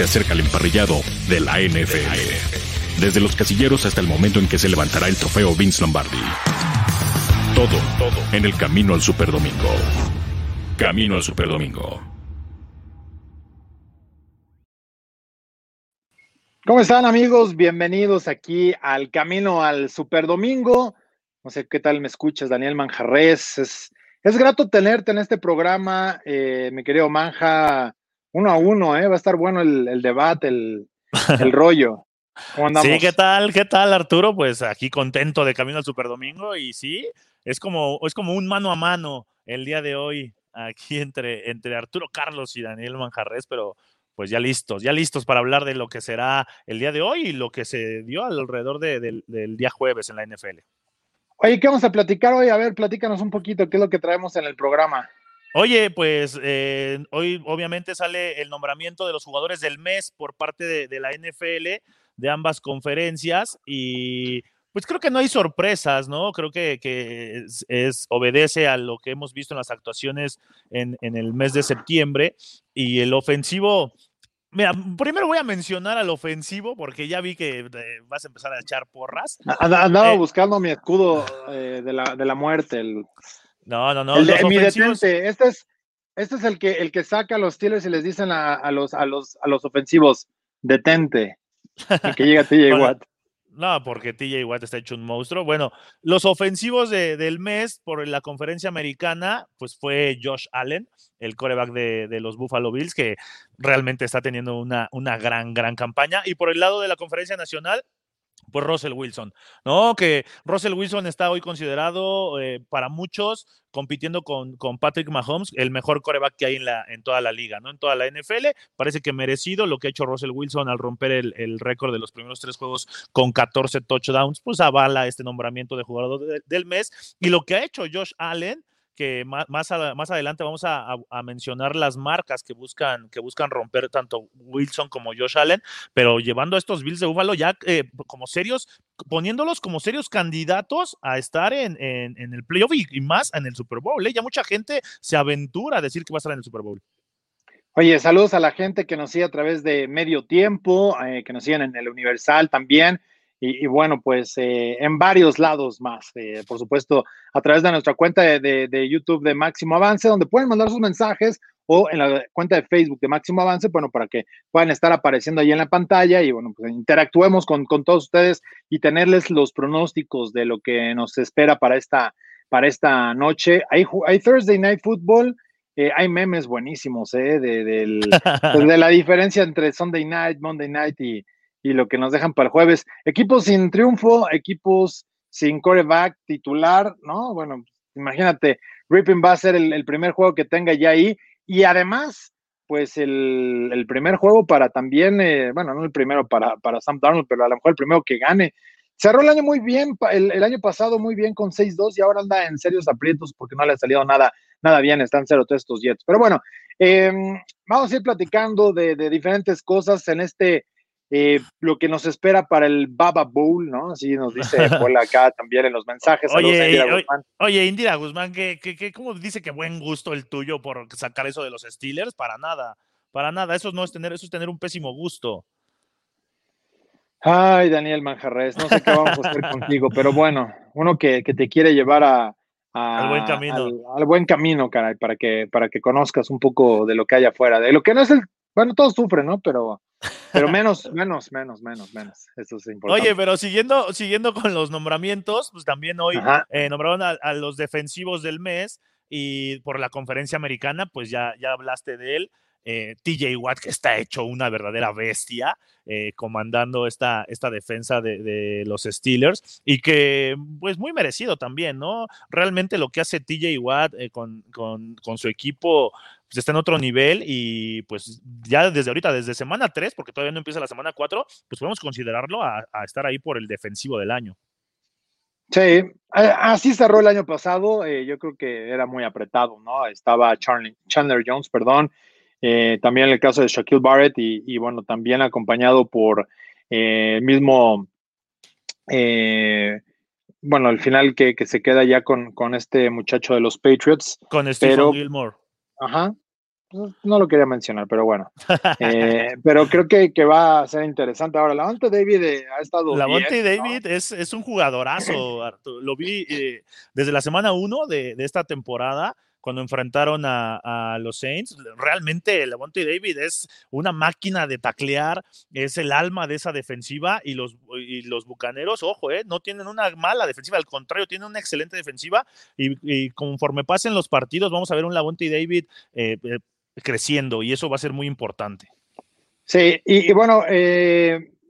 te acerca el emparrillado de la NFL. Desde los casilleros hasta el momento en que se levantará el trofeo Vince Lombardi. Todo, todo en el camino al Superdomingo. Camino al Superdomingo. ¿Cómo están amigos? Bienvenidos aquí al Camino al Superdomingo. No sé qué tal me escuchas, Daniel Manjarres. Es, es grato tenerte en este programa, eh, mi querido Manja, uno a uno, ¿eh? Va a estar bueno el, debate, el, el rollo. Sí, ¿qué tal? ¿Qué tal, Arturo? Pues aquí contento de Camino al Superdomingo y sí, es como, es como un mano a mano el día de hoy aquí entre, entre Arturo Carlos y Daniel Manjarres, pero pues ya listos, ya listos para hablar de lo que será el día de hoy y lo que se dio alrededor del día jueves en la NFL. Oye, ¿qué vamos a platicar hoy? A ver, platícanos un poquito, ¿qué es lo que traemos en el programa? Oye, pues eh, hoy obviamente sale el nombramiento de los jugadores del mes por parte de, la NFL de ambas conferencias y pues creo que no hay sorpresas, ¿no? Creo que, es, obedece a lo que hemos visto en las actuaciones en, en el mes de septiembre y el ofensivo Mira, primero voy a mencionar al ofensivo porque ya vi que eh, vas a empezar a echar porras. Andaba eh, buscando mi escudo eh, de, la, muerte. No, no, no. El de, mi detente. Este es, este es el que, el que saca a los Steelers y les dicen a, los, a, los, a los ofensivos, detente. Y que llega TJ Watt. No, porque TJ Watt está hecho un monstruo. Bueno, los ofensivos del mes por la conferencia americana, pues fue Josh Allen, el coreback de, los Buffalo Bills, que realmente está teniendo una, una gran, gran campaña. Y por el lado de la conferencia nacional, pues Russell Wilson, ¿no? Que Russell Wilson está hoy considerado eh, para muchos compitiendo con, con, Patrick Mahomes, el mejor coreback que hay en, la, en toda la liga, ¿no? En toda la NFL. Parece que merecido lo que ha hecho Russell Wilson al romper el, récord de los primeros tres juegos con 14 touchdowns, pues avala este nombramiento de jugador del mes. Y lo que ha hecho Josh Allen, que más, más, adelante vamos a, mencionar las marcas que buscan, que buscan romper tanto Wilson como Josh Allen, pero llevando a estos Bills de Buffalo ya eh, como serios, poniéndolos como serios candidatos a estar en, el playoff y, más en el Super Bowl. ¿eh? Ya mucha gente se aventura a decir que va a estar en el Super Bowl. Oye, saludos a la gente que nos sigue a través de Medio Tiempo, eh, que nos siguen en el Universal también. Y, bueno, pues eh, en varios lados más, eh, por supuesto, a través de nuestra cuenta de, YouTube de Máximo Avance, donde pueden mandar sus mensajes o en la cuenta de Facebook de Máximo Avance, bueno, para que puedan estar apareciendo ahí en la pantalla y bueno, pues interactuemos con, todos ustedes y tenerles los pronósticos de lo que nos espera para esta, para esta noche. Hay, hay Thursday Night Football. Eh, hay memes buenísimos de, de la diferencia entre Sunday Night, Monday Night y, y lo que nos dejan para el jueves. Equipos sin triunfo, equipos sin coreback titular, ¿no? Bueno, imagínate, Ripping va a ser el, primer juego que tenga ya ahí y además, pues el, primer juego para también, eh, bueno, no el primero para, para Sam Darnold, pero a lo mejor el primero que gane. Cerró el año muy bien, el, año pasado muy bien con 6-2 y ahora anda en serios aprietos porque no le ha salido nada, nada bien, están cero todos estos Jets. Pero bueno, em, vamos a ir platicando de diferentes cosas en este eh, lo que nos espera para el Baba Bowl, ¿no? Así nos dice Paul acá también en los mensajes. Oye, Indira Guzmán. oye, Indira Guzmán, ¿qué, qué, cómo dice que buen gusto el tuyo por sacar eso de los Steelers? Para nada, para nada. Eso no es tener, eso es tener un pésimo gusto. Ay, Daniel Manjarres, no sé qué vamos a hacer contigo, pero bueno, uno que, que te quiere llevar a, al buen camino. Al, buen camino, caray, para que, para que conozcas un poco de lo que hay afuera, de lo que no es el, bueno, todos sufren, ¿no? Pero pero menos, menos, menos, menos, menos. Eso es importante. Oye, pero siguiendo, siguiendo con los nombramientos, pues también hoy eh, nombraron a, los defensivos del mes y por la conferencia americana, pues ya, ya hablaste de él. Eh, TJ Watt, que está hecho una verdadera bestia, eh, comandando esta, esta defensa de, los Steelers, y que, pues, muy merecido también, ¿no? Realmente lo que hace TJ Watt con, con, con, su equipo pues está en otro nivel y pues ya desde ahorita, desde semana 3, porque todavía no empieza la semana 4, pues podemos considerarlo a, estar ahí por el defensivo del año. Sí, así cerró el año pasado, eh, yo creo que era muy apretado, ¿no? Estaba Chandler Jones, perdón, eh, también el caso de Shaquille Barrett y, bueno, también acompañado por eh, el mismo, bueno, al final que, se queda ya con, con, este muchacho de los Patriots. Con Stephen Gilmore. Ajá. pues, no lo quería mencionar, pero bueno. Eh, pero creo que, que, va a ser interesante. Ahora, Lavonte David eh, ha estado. Lavonte David es, es, un jugadorazo, Lo vi eh, desde la semana 1 de, de, esta temporada cuando enfrentaron a, los Saints. Realmente Lavonte David es una máquina de taclear, es el alma de esa defensiva y los, y los Bucaneros, ojo, eh, no tienen una mala defensiva, al contrario, tienen una excelente defensiva y, conforme pasen los partidos vamos a ver un Lavonte David eh, eh, creciendo y eso va a ser muy importante. Sí, y, bueno,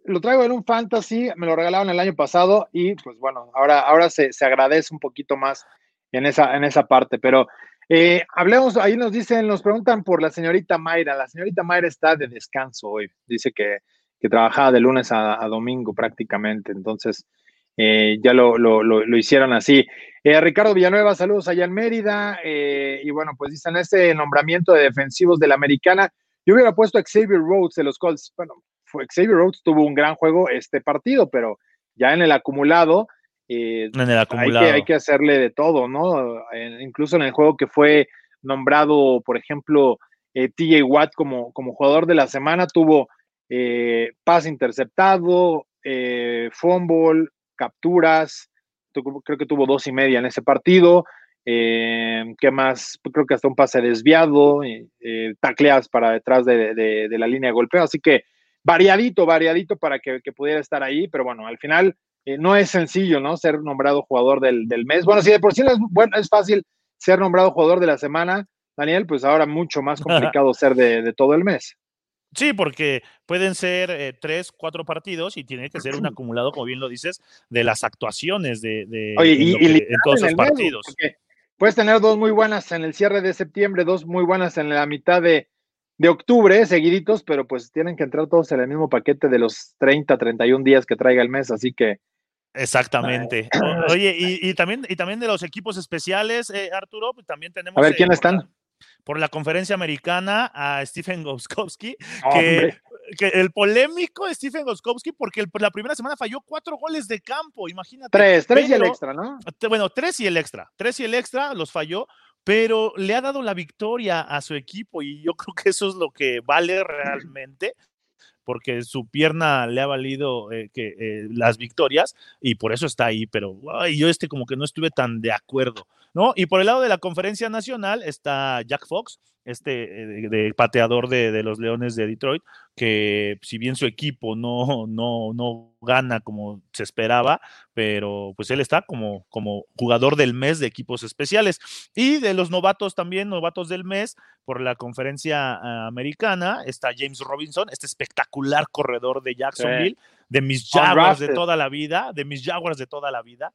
lo traigo en un fantasy, me lo regalaron el año pasado y pues bueno, ahora, ahora se, se agradece un poquito más en esa, en esa parte, pero eh, hablemos, ahí nos dicen, nos preguntan por la señorita Mayra. La señorita Mayra está de descanso hoy. Dice que, trabajaba de lunes a, domingo prácticamente. Entonces, eh, ya lo, hicieron así. Eh, Ricardo Villanueva, saludos allá en Mérida. y bueno, pues dicen este nombramiento de defensivos de la americana. Yo hubiera puesto a Xavier Rhodes de los Colts. Bueno, Xavier Rhodes tuvo un gran juego este partido, pero ya en el acumulado eh, hay, que, hacerle de todo, ¿no? incluso en el juego que fue nombrado, por ejemplo, eh, TJ Watt como, como jugador de la semana, tuvo eh, pase interceptado, fumble, capturas, creo que tuvo dos y media en ese partido. ¿Qué más? Creo que hasta un pase desviado, tacleas para detrás de, la línea de golpeo. Así que variadito, variadito para que, que pudiera estar ahí, pero bueno, al final eh, no es sencillo, ¿no? Ser nombrado jugador del, mes. Bueno, si de por sí es, bueno, es fácil ser nombrado jugador de la semana, Daniel, pues ahora mucho más complicado ser de, todo el mes. Sí, porque pueden ser eh, tres, cuatro partidos y tiene que ser un acumulado, como bien lo dices, de las actuaciones de, en todos los partidos. puedes tener dos muy buenas en el cierre de septiembre, dos muy buenas en la mitad de, de octubre, seguiditos, pero pues tienen que entrar todos en el mismo paquete de los 30, 31 días que traiga el mes, así que Exactamente. Oye, y, también, y también de los equipos especiales, eh, Arturo, pues también tenemos. A ver, ¿quiénes están? por la conferencia americana a Stephen Goskowski, que, el polémico Stephen Goskowski, porque la primera semana falló cuatro goles de campo, imagínate. Tres, tres y el extra, ¿no? Bueno, tres y el extra, tres y el extra los falló, pero le ha dado la victoria a su equipo y yo creo que eso es lo que vale realmente porque su pierna le ha valido eh, eh, las victorias y por eso está ahí, pero yo este como que no estuve tan de acuerdo, ¿no? Y por el lado de la conferencia nacional está Jack Fox, este eh, pateador de, de, los Leones de Detroit, que si bien su equipo no, no, no gana como se esperaba, pero pues él está como, como jugador del mes de equipos especiales. Y de los novatos también, novatos del mes, por la conferencia ah, americana, está James Robinson, este espectacular corredor de Jacksonville, de mis Jaguars de toda la vida, de mis Jaguars de toda la vida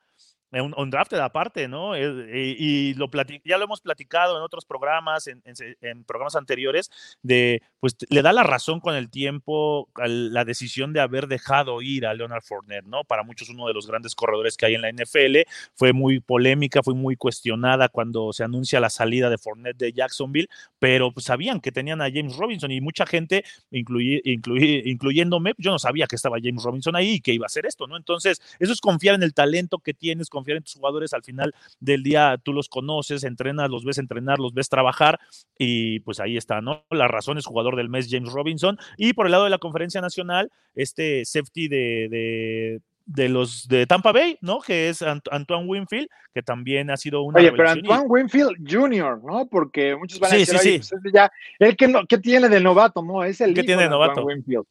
un, un drafted aparte, ¿no? Eh, y, lo ya lo hemos platicado en otros programas, en, programas anteriores, de, pues le da la razón con el tiempo la decisión de haber dejado ir a Leonard Fournette, ¿no? Para muchos uno de los grandes corredores que hay en la NFL, fue muy polémica, fue muy cuestionada cuando se anuncia la salida de Fournette de Jacksonville, pero pues, sabían que tenían a James Robinson y mucha gente, incluyéndome, yo no sabía que estaba James Robinson ahí y que iba a hacer esto, ¿no? Entonces, eso es confiar en el talento que tienes, confiar en tus jugadores, al final del día tú los conoces, entrenas, los ves entrenar, los ves trabajar y pues ahí está, ¿no? La razón es jugador del mes James Robinson y por el lado de la conferencia nacional, este safety de, de los de Tampa Bay, ¿no? Que es Antoine Winfield, que también ha sido una. Oye, pero Antoine Winfield Jr., ¿no? Porque muchos van a decir, sí, sí. Pues ya, él que, no, ¿qué tiene de novato, no? Es el ¿Qué tiene de novato? Winfield.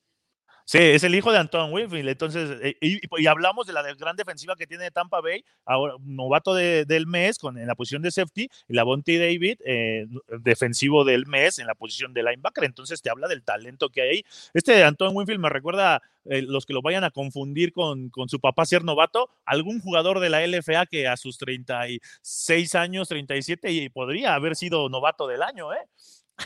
Sí, es el hijo de Antoine Winfield. Entonces, eh, y, hablamos de la gran defensiva que tiene Tampa Bay, ahora novato del mes con, en la posición de safety, y la Bonte David, eh, defensivo del mes en la posición de linebacker. Entonces, te habla del talento que hay ahí. Este Antoine Winfield me recuerda eh, los que lo vayan a confundir con, con, su papá ser novato, algún jugador de la LFA que a sus 36 años, 37, y podría haber sido novato del año, ¿eh?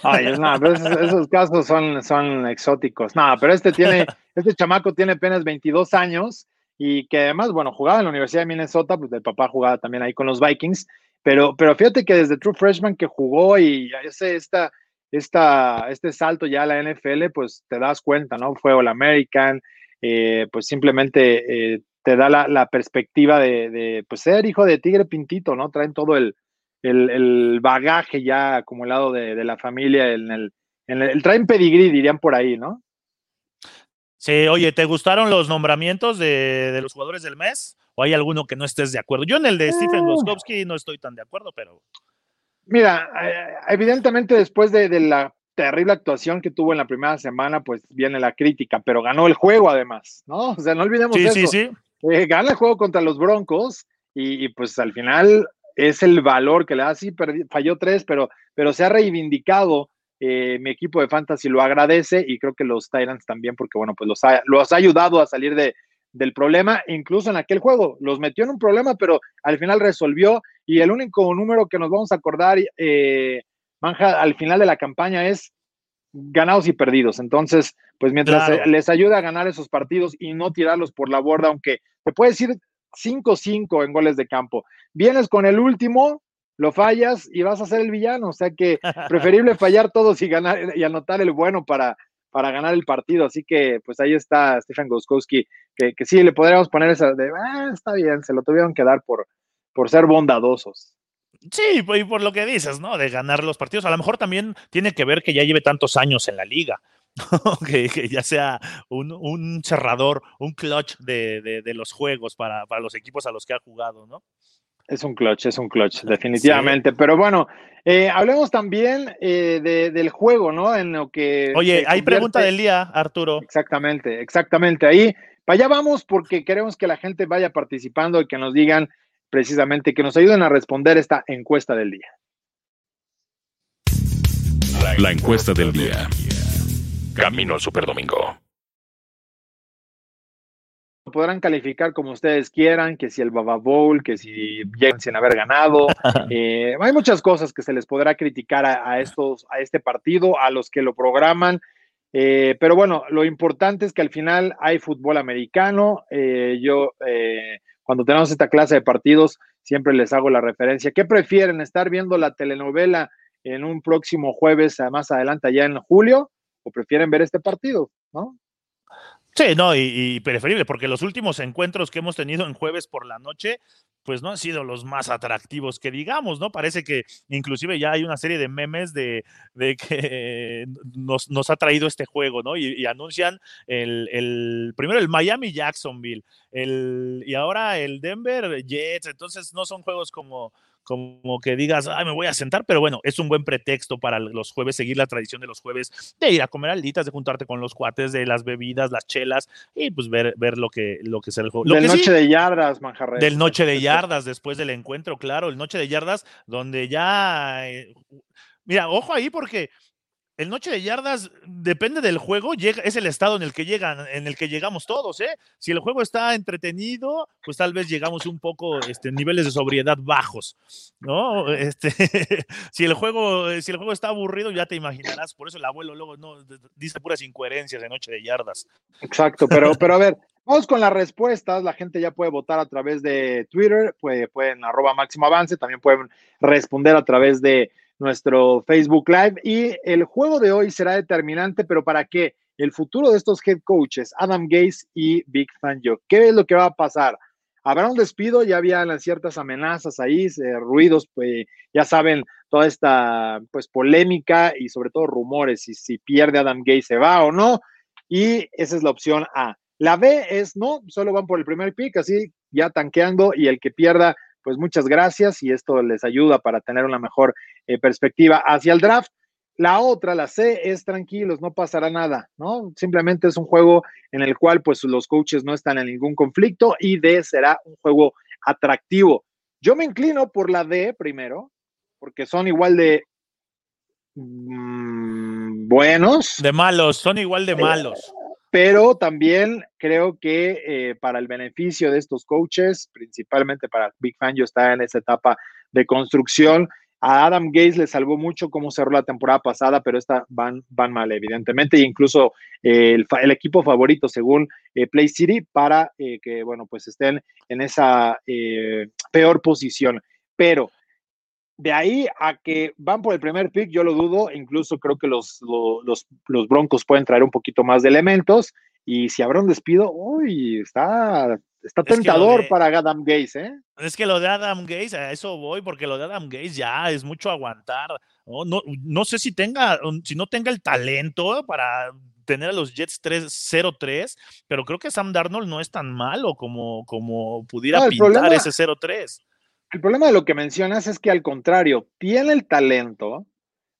Ay, esos, casos son, son exóticos. No, pero este tiene, este chamaco tiene apenas 22 años y que además, bueno, jugaba en la Universidad de Minnesota, pues el papá jugaba también ahí con los Vikings, pero, pero fíjate que desde True Freshman que jugó y ese, esta, esta, este salto ya a la NFL, pues te das cuenta, ¿no? Fue All American, eh, pues simplemente eh, te da la, perspectiva de, de, pues ser hijo de Tigre Pintito, ¿no? Traen todo el, el, bagaje ya acumulado de, de, la familia en el, en el, traen pedigrí, dirían por ahí, ¿no? Sí, oye, ¿te gustaron los nombramientos de, de, los jugadores del mes? ¿O hay alguno que no estés de acuerdo? Yo en el de Stephen ah. Goskowski no estoy tan de acuerdo, pero. Mira, evidentemente después de, de, la terrible actuación que tuvo en la primera semana, pues viene la crítica, pero ganó el juego además, ¿no? O sea, no olvidemos sí, eso. Sí, sí, eh, gana el juego contra los Broncos y, y, pues al final es el valor que le da. Sí, falló tres, pero, pero se ha reivindicado. Eh, mi equipo de fantasy lo agradece y creo que los Tyrants también, porque bueno, pues los ha, los ha ayudado a salir de, del problema, incluso en aquel juego. Los metió en un problema, pero al final resolvió. Y el único número que nos vamos a acordar, eh, Manja, al final de la campaña es ganados y perdidos. Entonces, pues mientras claro. les ayuda a ganar esos partidos y no tirarlos por la borda, aunque te puede decir 5-5 en goles de campo. Vienes con el último, lo fallas y vas a ser el villano. O sea que preferible fallar todos y ganar y anotar el bueno para, para ganar el partido. Así que, pues ahí está Stefan Goskowski, que, que sí le podríamos poner esa de, ah, está bien, se lo tuvieron que dar por, por ser bondadosos. Sí, y por lo que dices, ¿no? De ganar los partidos. A lo mejor también tiene que ver que ya lleve tantos años en la liga. que, que, ya sea un, un, cerrador, un clutch de, de, de los juegos para, para, los equipos a los que ha jugado, ¿no? Es un clutch, es un clutch, definitivamente. Sí. Pero bueno, eh, hablemos también eh, de, del juego, ¿no? En lo que. Oye, hay pregunta del día, Arturo. Exactamente, exactamente. Ahí, para allá vamos porque queremos que la gente vaya participando y que nos digan precisamente, que nos ayuden a responder esta encuesta del día. La encuesta del día. Camino al Superdomingo. Podrán calificar como ustedes quieran, que si el Baba Bowl, que si llegan sin haber ganado. Eh, hay muchas cosas que se les podrá criticar a, a, estos, a este partido, a los que lo programan. Eh, pero bueno, lo importante es que al final hay fútbol americano. Eh, yo, eh, cuando tenemos esta clase de partidos, siempre les hago la referencia. ¿Qué prefieren? ¿Estar viendo la telenovela en un próximo jueves, más adelante, allá en julio? ¿O prefieren ver este partido? ¿No? Sí, no, y, preferible, porque los últimos encuentros que hemos tenido en jueves por la noche, pues no han sido los más atractivos que digamos, ¿no? Parece que inclusive ya hay una serie de memes de, que nos, ha traído este juego, ¿no? Y, y anuncian el, el, primero el Miami Jacksonville, el, y ahora el Denver Jets, entonces no son juegos como, como que digas, ay, me voy a sentar, pero bueno, es un buen pretexto para los jueves, seguir la tradición de los jueves, de ir a comer alitas, de juntarte con los cuates, de las bebidas, las chelas, y pues ver, ver lo que, lo que es el juego. Del que noche sí, de yardas, Manjarres. Del noche de yardas, después del encuentro, claro, el noche de yardas, donde ya... Eh, mira, ojo ahí porque el noche de yardas depende del juego, llega, es el estado en el que llegan, en el que llegamos todos, ¿eh? Si el juego está entretenido, pues tal vez llegamos un poco este, niveles de sobriedad bajos, ¿no? Este, si el juego, si el juego está aburrido, ya te imaginarás, por eso el abuelo luego no dice puras incoherencias de noche de yardas. Exacto, pero, pero a ver, Vamos con las respuestas. La gente ya puede votar a través de Twitter, puede, pueden arroba máximo avance, también pueden responder a través de nuestro Facebook Live. Y el juego de hoy será determinante, pero ¿para qué? El futuro de estos head coaches, Adam Gaze y Big Fangio. ¿Qué es lo que va a pasar? Habrá un despido, ya había ciertas amenazas ahí, eh, ruidos, pues ya saben, toda esta pues polémica y sobre todo rumores, si, si pierde Adam Gaze se va o no. Y esa es la opción A. La B es no, solo van por el primer pick, así ya tanqueando y el que pierda, pues muchas gracias y esto les ayuda para tener una mejor eh, perspectiva hacia el draft. La otra, la C, es tranquilos, no pasará nada, ¿no? Simplemente es un juego en el cual pues los coaches no están en ningún conflicto y D será un juego atractivo. Yo me inclino por la D primero, porque son igual de mmm, buenos. De malos, son igual de malos. Pero también creo que eh, para el beneficio de estos coaches, principalmente para Big Fan, yo está en esa etapa de construcción. A Adam Gates le salvó mucho cómo cerró la temporada pasada, pero esta van, van mal, evidentemente, e incluso eh, el, equipo favorito según eh, Play City para que, bueno, pues estén en esa peor posición. Pero de ahí a que van por el primer pick, yo lo dudo, incluso creo que los, los, los Broncos pueden traer un poquito más de elementos y si habrá un despido, uy, está, está tentador para Adam Gaze, ¿eh? Es que lo de Adam Gaze, a eso voy, porque lo de Adam Gaze ya es mucho aguantar. No, no, no sé si tenga, si no tenga el talento para tener a los Jets 3-0-3, pero creo que Sam Darnold no es tan malo como, como pudiera pintar ese 0-3. El problema de lo que mencionas es que al contrario, tiene el talento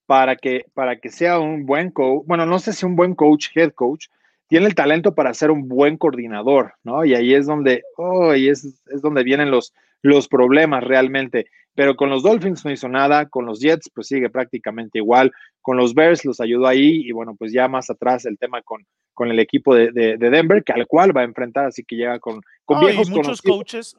para que, para que sea un buen coach, bueno, no sé si un buen coach, head coach, tiene el talento para ser un buen coordinador, ¿no? Y ahí es donde, oh, y es, es donde vienen los, los problemas realmente. Pero con los Dolphins no hizo nada, con los Jets pues sigue prácticamente igual, con los Bears los ayudó ahí y bueno, pues ya más atrás el tema con, con el equipo de, Denver, que al cual va a enfrentar, así que llega con, con viejos muchos coaches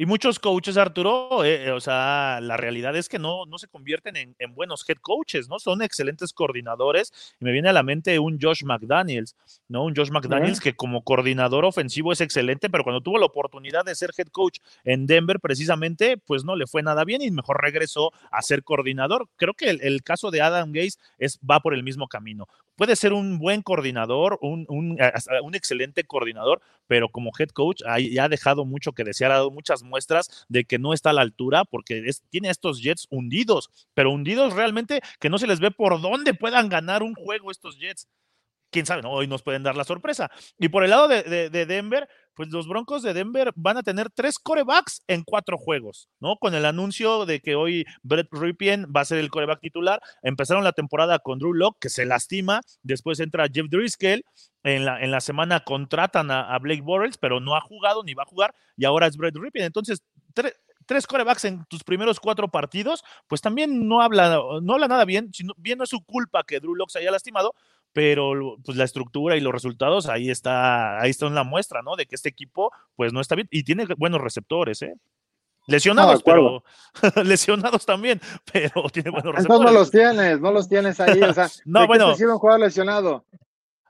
y muchos coaches, Arturo, eh, eh, o sea, la realidad es que no, no se convierten en, buenos head coaches, ¿no? Son excelentes coordinadores. Y me viene a la mente un Josh McDaniels, ¿no? Un Josh McDaniels que como coordinador ofensivo es excelente, pero cuando tuvo la oportunidad de ser head coach en Denver, precisamente, pues no le fue nada bien y mejor regresó a ser coordinador. Creo que el, caso de Adam Gaze es, va por el mismo camino puede ser un buen coordinador, un, un, un, excelente coordinador, pero como head coach ya ha dejado mucho que desear, ha dado muchas muestras de que no está a la altura porque tiene estos Jets hundidos, pero hundidos realmente que no se les ve por dónde puedan ganar un juego estos Jets quién sabe, ¿no? hoy nos pueden dar la sorpresa. Y por el lado de, Denver, pues los Broncos de Denver van a tener tres corebacks en cuatro juegos, ¿no? Con el anuncio de que hoy Brett Ripien va a ser el coreback titular. Empezaron la temporada con Drew Locke, que se lastima. Después entra Jeff Driscoll. En la, en la semana contratan a, Blake Bortles, pero no ha jugado ni va a jugar. Y ahora es Brett Ripien. Entonces, tres corebacks en tus primeros cuatro partidos, pues también no habla, no habla nada bien, sino, bien no es su culpa que Drew Locke se haya lastimado, pero pues la estructura y los resultados ahí está, ahí está en la muestra, ¿no? De que este equipo pues no está bien y tiene buenos receptores, ¿eh? Lesionados, pero lesionados también, pero tiene buenos receptores. Entonces no los tienes, no los tienes ahí, o sea, no, bueno, un jugador lesionado.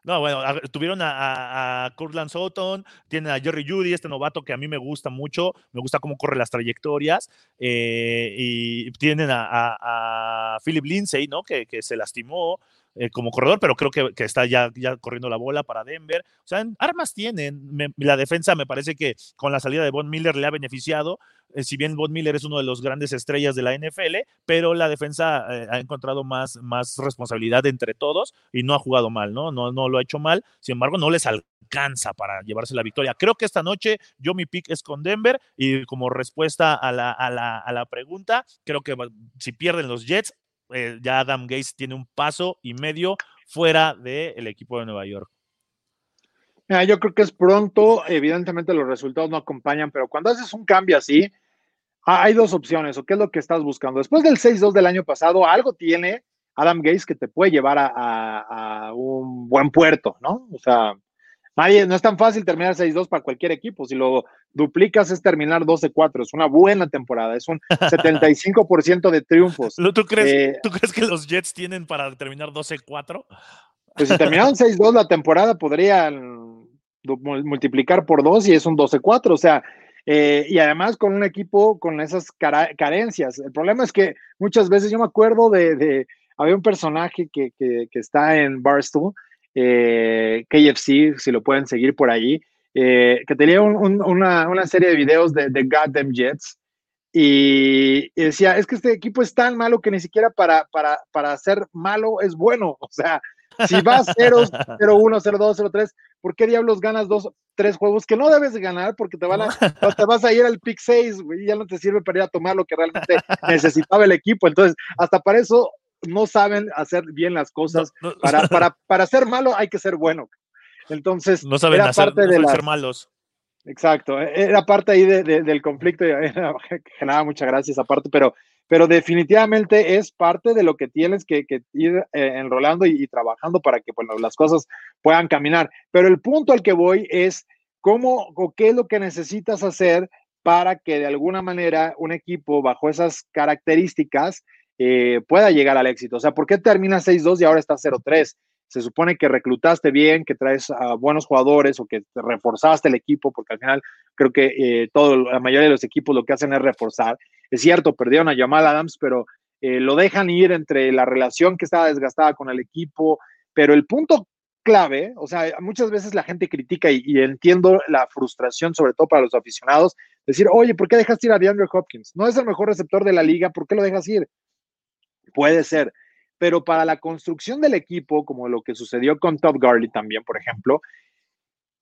No, bueno, tuvieron a, a, Cortland Sutton, tienen a Jerry Judy, este novato que a mí me gusta mucho, me gusta cómo corre las trayectorias, eh, y tienen a, Philip Lindsay, ¿no? Que, que se lastimó, eh, como corredor, pero creo que, está ya, corriendo la bola para Denver. O sea, armas tienen. la defensa me parece que con la salida de Von Miller le ha beneficiado. Eh, si bien Von Miller es uno de los grandes estrellas de la NFL, pero la defensa eh, ha encontrado más, más responsabilidad entre todos y no ha jugado mal, ¿no? ¿no? No lo ha hecho mal. Sin embargo, no les alcanza para llevarse la victoria. Creo que esta noche yo mi pick es con Denver y como respuesta a la, a la, a la pregunta, creo que si pierden los Jets, eh, ya Adam Gates tiene un paso y medio fuera del equipo de Nueva York. yo creo que es pronto, evidentemente los resultados no acompañan, pero cuando haces un cambio así, hay dos opciones, o qué es lo que estás buscando. Después del 6-2 del año pasado, algo tiene Adam Gates que te puede llevar a, un buen puerto, ¿no? O sea, no es tan fácil terminar 6-2 para cualquier equipo. Si lo duplicas es terminar 12-4. Es una buena temporada. Es un 75% de triunfos. ¿Tú crees, eh, ¿Tú crees que los Jets tienen para terminar 12-4? Pues si terminaron 6-2 la temporada, podrían multiplicar por 2 y es un 12-4. O sea, eh, y además con un equipo con esas carencias. El problema es que muchas veces yo me acuerdo de, había un personaje que, que, que está en Barstool eh, KFC, si lo pueden seguir por ahí, eh, que tenía una, serie de videos de, de Goddamn Jets y, decía, es que este equipo es tan malo que ni siquiera para, para, para ser malo es bueno. O sea, si vas 0, 0, 1, 0, 2, 0, 3, ¿por qué diablos ganas dos, tres juegos que no debes de ganar? Porque te, van a, te vas a ir al pick 6, y ya no te sirve para ir a tomar lo que realmente necesitaba el equipo. Entonces, hasta para eso no saben hacer bien las cosas. Para, para, para ser malo hay que ser bueno. Entonces, no saben hacer, parte de ser malos. Exacto, e, era parte ahí del conflicto, generaba muchas gracias aparte, pero, pero definitivamente es parte de lo que tienes que, ir eh, enrolando y, trabajando para que bueno, las cosas puedan caminar. Pero el punto al que voy es cómo o qué es lo que necesitas hacer para que de alguna manera un equipo bajo esas características eh, pueda llegar al éxito. O sea, ¿por qué termina 6-2 y ahora está 0-3? Se supone que reclutaste bien, que traes a buenos jugadores o que reforzaste el equipo, porque al final creo que eh, todo, la mayoría de los equipos lo que hacen es reforzar. Es cierto, perdieron a Jamal Adams, pero eh, lo dejan ir entre la relación que estaba desgastada con el equipo. Pero el punto clave, o sea, muchas veces la gente critica y, entiendo la frustración, sobre todo para los aficionados, decir, oye, ¿por qué dejas ir a DeAndre Hopkins? No es el mejor receptor de la liga, ¿por qué lo dejas ir? Puede ser, pero para la construcción del equipo, como lo que sucedió con Todd Gurley también, por ejemplo,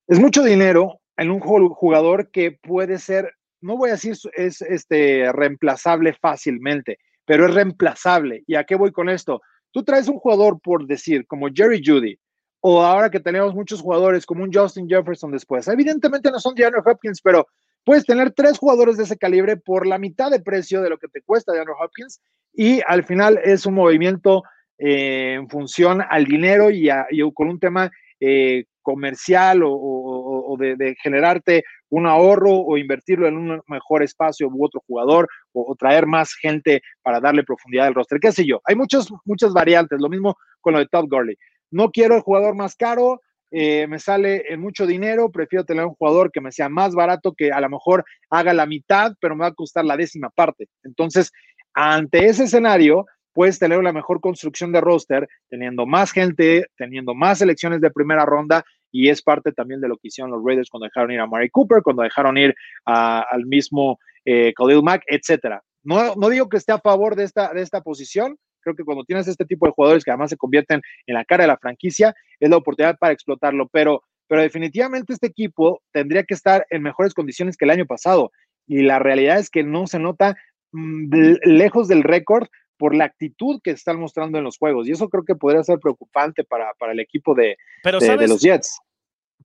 es mucho dinero en un jugador que puede ser, no voy a decir es este, reemplazable fácilmente, pero es reemplazable. ¿Y a qué voy con esto? Tú traes un jugador, por decir, como Jerry Judy, o ahora que tenemos muchos jugadores como un Justin Jefferson después. Evidentemente no son DeAndre Hopkins, pero puedes tener tres jugadores de ese calibre por la mitad de precio de lo que te cuesta DeAndre Hopkins y al final es un movimiento eh, en función al dinero y, con un tema eh, comercial o, de, generarte un ahorro o invertirlo en un mejor espacio u otro jugador o, traer más gente para darle profundidad al roster, qué sé yo. Hay muchas, muchas variantes, lo mismo con lo de Todd Gurley no quiero el jugador más caro, eh, me sale mucho dinero, prefiero tener un jugador que me sea más barato, que a lo mejor haga la mitad, pero me va a costar la décima parte. Entonces, ante ese escenario, puedes tener una mejor construcción de roster, teniendo más gente, teniendo más selecciones de primera ronda, y es parte también de lo que hicieron los Raiders cuando dejaron ir a Mari Cooper, cuando dejaron ir al mismo eh, Khalil Mack, etcétera. No, no digo que esté a favor de esta, de esta posición, Creo que cuando tienes este tipo de jugadores que además se convierten en la cara de la franquicia, es la oportunidad para explotarlo. Pero, pero definitivamente este equipo tendría que estar en mejores condiciones que el año pasado. Y la realidad es que no se nota mm, lejos del récord por la actitud que están mostrando en los juegos. Y eso creo que podría ser preocupante para, el equipo de, de los Jets.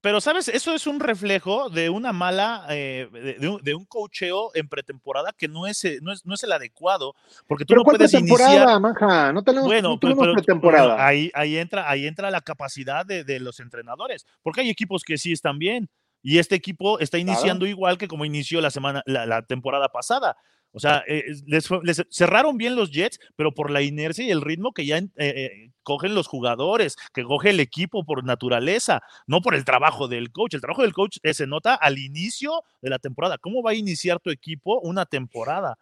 Pero, ¿sabes? Eso es un reflejo de una mala, eh, de, un, de, cocheo en pretemporada que no es, eh, no es, no es el adecuado, porque tú no puedes iniciar... Manja? No tenemos, bueno, pretemporada. ahí, ahí, entra, ahí entra la capacidad de, los entrenadores, porque hay equipos que sí están bien, y este equipo está iniciando igual que como inició la semana, la temporada pasada. O sea, eh, les, cerraron bien los Jets, pero por la inercia y el ritmo que ya eh, eh, cogen los jugadores, que coge el equipo por naturaleza, no por el trabajo del coach. El trabajo del coach se nota al inicio de la temporada. ¿Cómo va a iniciar tu equipo una temporada?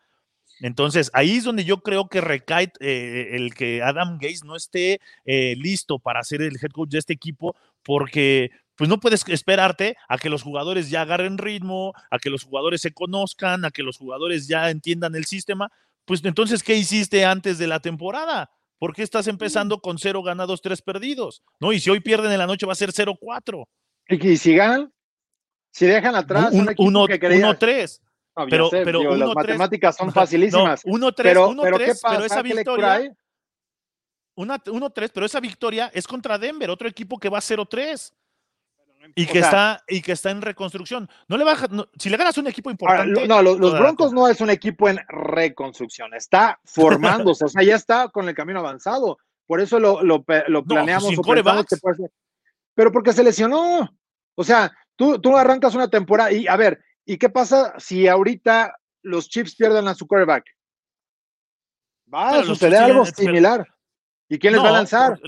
Entonces, ahí es donde yo creo que recae el que Adam Gates no esté listo para ser el head coach de este equipo, porque pues no puedes esperarte a que los jugadores ya agarren ritmo, a que los jugadores se conozcan, a que los jugadores ya entiendan el sistema. Pues entonces, ¿qué hiciste antes de la temporada? ¿Por qué estás empezando con cero ganados, tres perdidos? ¿No? Y si hoy pierden en la noche va a ser 0-4. ¿Y si ganan? Si dejan atrás un, 1-3. pero, pero las matemáticas son facilísimas. 1-3, pero, pero, pero, esa victoria. 1-3, pero esa victoria es contra Denver, otro equipo que va 0-3 y que está y que está en reconstrucción. No le baja, si le ganas un equipo importante. no, los, Broncos no es un equipo en reconstrucción, está formándose, o sea, ya está con el camino avanzado. Por eso lo, lo, lo planeamos. pero porque se lesionó. O sea, tú, tú arrancas una temporada y a ver, ¿y qué pasa si ahorita los Chiefs pierden a su quarterback? Va a suceder algo similar. ¿Y quién les va a lanzar?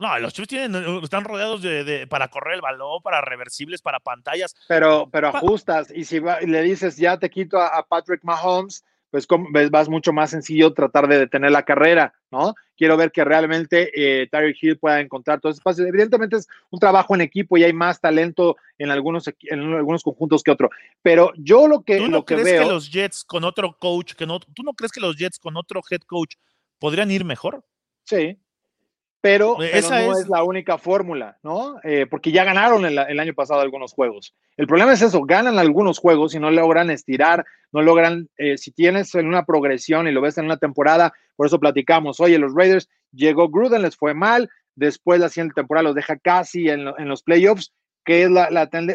No, los Chiefs tienen, uh, están rodeados de, para correr el balón, para reversibles, para pantallas. Pero, pero ajustas y si le dices ya te quito a, Patrick Mahomes, pues vas mucho más sencillo tratar de detener la carrera, ¿no? Quiero ver que realmente eh, Tyreek Hill pueda encontrar todo ese espacio. Evidentemente es un trabajo en equipo y hay más talento en algunos, en algunos conjuntos que otro. Pero yo lo que, ¿Tú no crees que los Jets con otro coach, que no, ¿tú no crees que los Jets con otro head coach podrían ir mejor? Sí, pero, esa no es... la única fórmula, ¿no? Eh, porque ya ganaron el, año pasado algunos juegos. El problema es eso, ganan algunos juegos y no logran estirar, no logran, eh, si tienes en una progresión y lo ves en una temporada, por eso platicamos, oye, los Raiders llegó Gruden, les fue mal, después la siguiente temporada los deja casi en, los playoffs, ¿qué es la,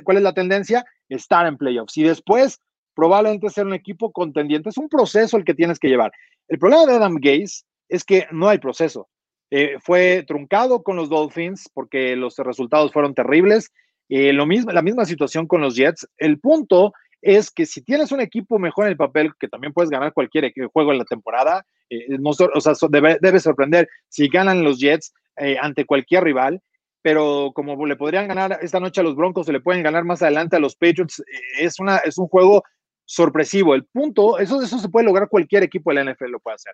¿cuál es la tendencia? Estar en playoffs y después probablemente ser un equipo contendiente. Es un proceso el que tienes que llevar. El problema de Adam Gaze es que no hay proceso. Eh, fue truncado con los Dolphins porque los resultados fueron terribles. Eh, lo mismo, la misma situación con los Jets. El punto es que si tienes un equipo mejor en el papel, que también puedes ganar cualquier juego en la temporada, eh, o sea, debe, sorprender si ganan los Jets ante cualquier rival, pero como le podrían ganar esta noche a los Broncos, se le pueden ganar más adelante a los Patriots, es, una, es un juego sorpresivo. El punto, eso, eso se puede lograr cualquier equipo de la NFL, lo puede hacer.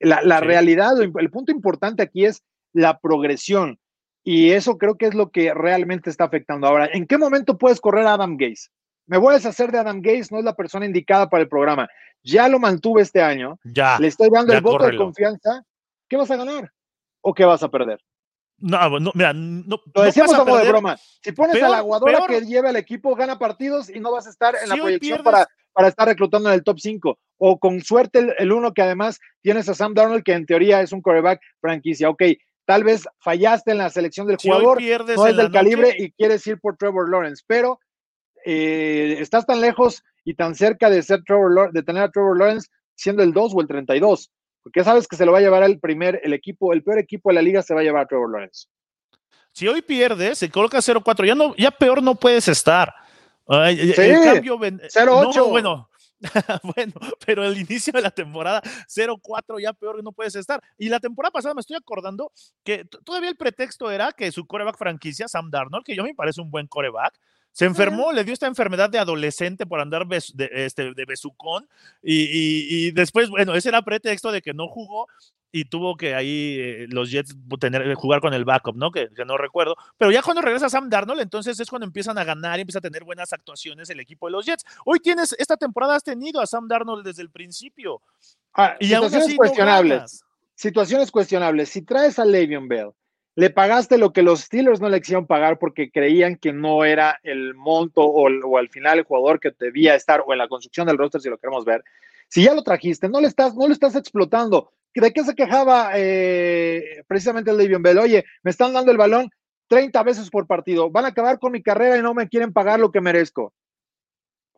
La, realidad, el punto importante aquí es la progresión. Y eso creo que es lo que realmente está afectando. Ahora, ¿en qué momento puedes correr a Adam Gaze? Me voy a deshacer de Adam Gaze, no es la persona indicada para el programa. Ya lo mantuve este año. Ya. Le estoy dando el voto de confianza. ¿Qué vas a ganar? ¿O qué vas a perder? No, no mira, no. Lo decimos como de broma. Si pones a la aguadora que lleva el equipo, gana partidos y no vas a estar en la proyección para, para estar reclutando en el top 5. O con suerte el, uno que además tienes a Sam Darnold, que en teoría es un quarterback franquicia. Ok, tal vez fallaste en la selección del jugador, no es del calibre y quieres ir por Trevor Lawrence, pero eh, estás tan lejos y tan cerca de ser Trevor de tener a Trevor Lawrence siendo el 2 o el 32, porque sabes que se lo va a llevar el primer, el equipo, el peor equipo de la liga se va a llevar a Trevor Lawrence. Si hoy pierdes, se coloca 0-4, ya no, ya peor no puedes estar. El cambio 0-8. bueno, bueno, pero el inicio de la temporada 0-4 ya peor que no puedes estar. Y la temporada pasada me estoy acordando que todavía el pretexto era que su coreback franquicia, Sam Darnold, que yo me parece un buen coreback, se enfermó, le dio esta enfermedad de adolescente por andar de, este, de besucón y, y, después, bueno, ese era pretexto de que no jugó y tuvo que ahí eh, los Jets tener, jugar con el backup, ¿no? Que, que, no recuerdo. Pero ya cuando regresa Sam Darnold, entonces es cuando empiezan a ganar y empieza a tener buenas actuaciones el equipo de los Jets. Hoy tienes, esta temporada has tenido a Sam Darnold desde el principio. Ah, y situaciones cuestionables. situaciones cuestionables. Si traes a Le'Veon Bell, le pagaste lo que los Steelers no le quisieron pagar porque creían que no era el monto o, o, al final el jugador que debía estar o en la construcción del roster si lo queremos ver. Si ya lo trajiste, no le estás, no lo estás explotando. ¿De qué se quejaba eh, precisamente el Le'Veon Bell? Oye, me están dando el balón 30 veces por partido, van a acabar con mi carrera y no me quieren pagar lo que merezco.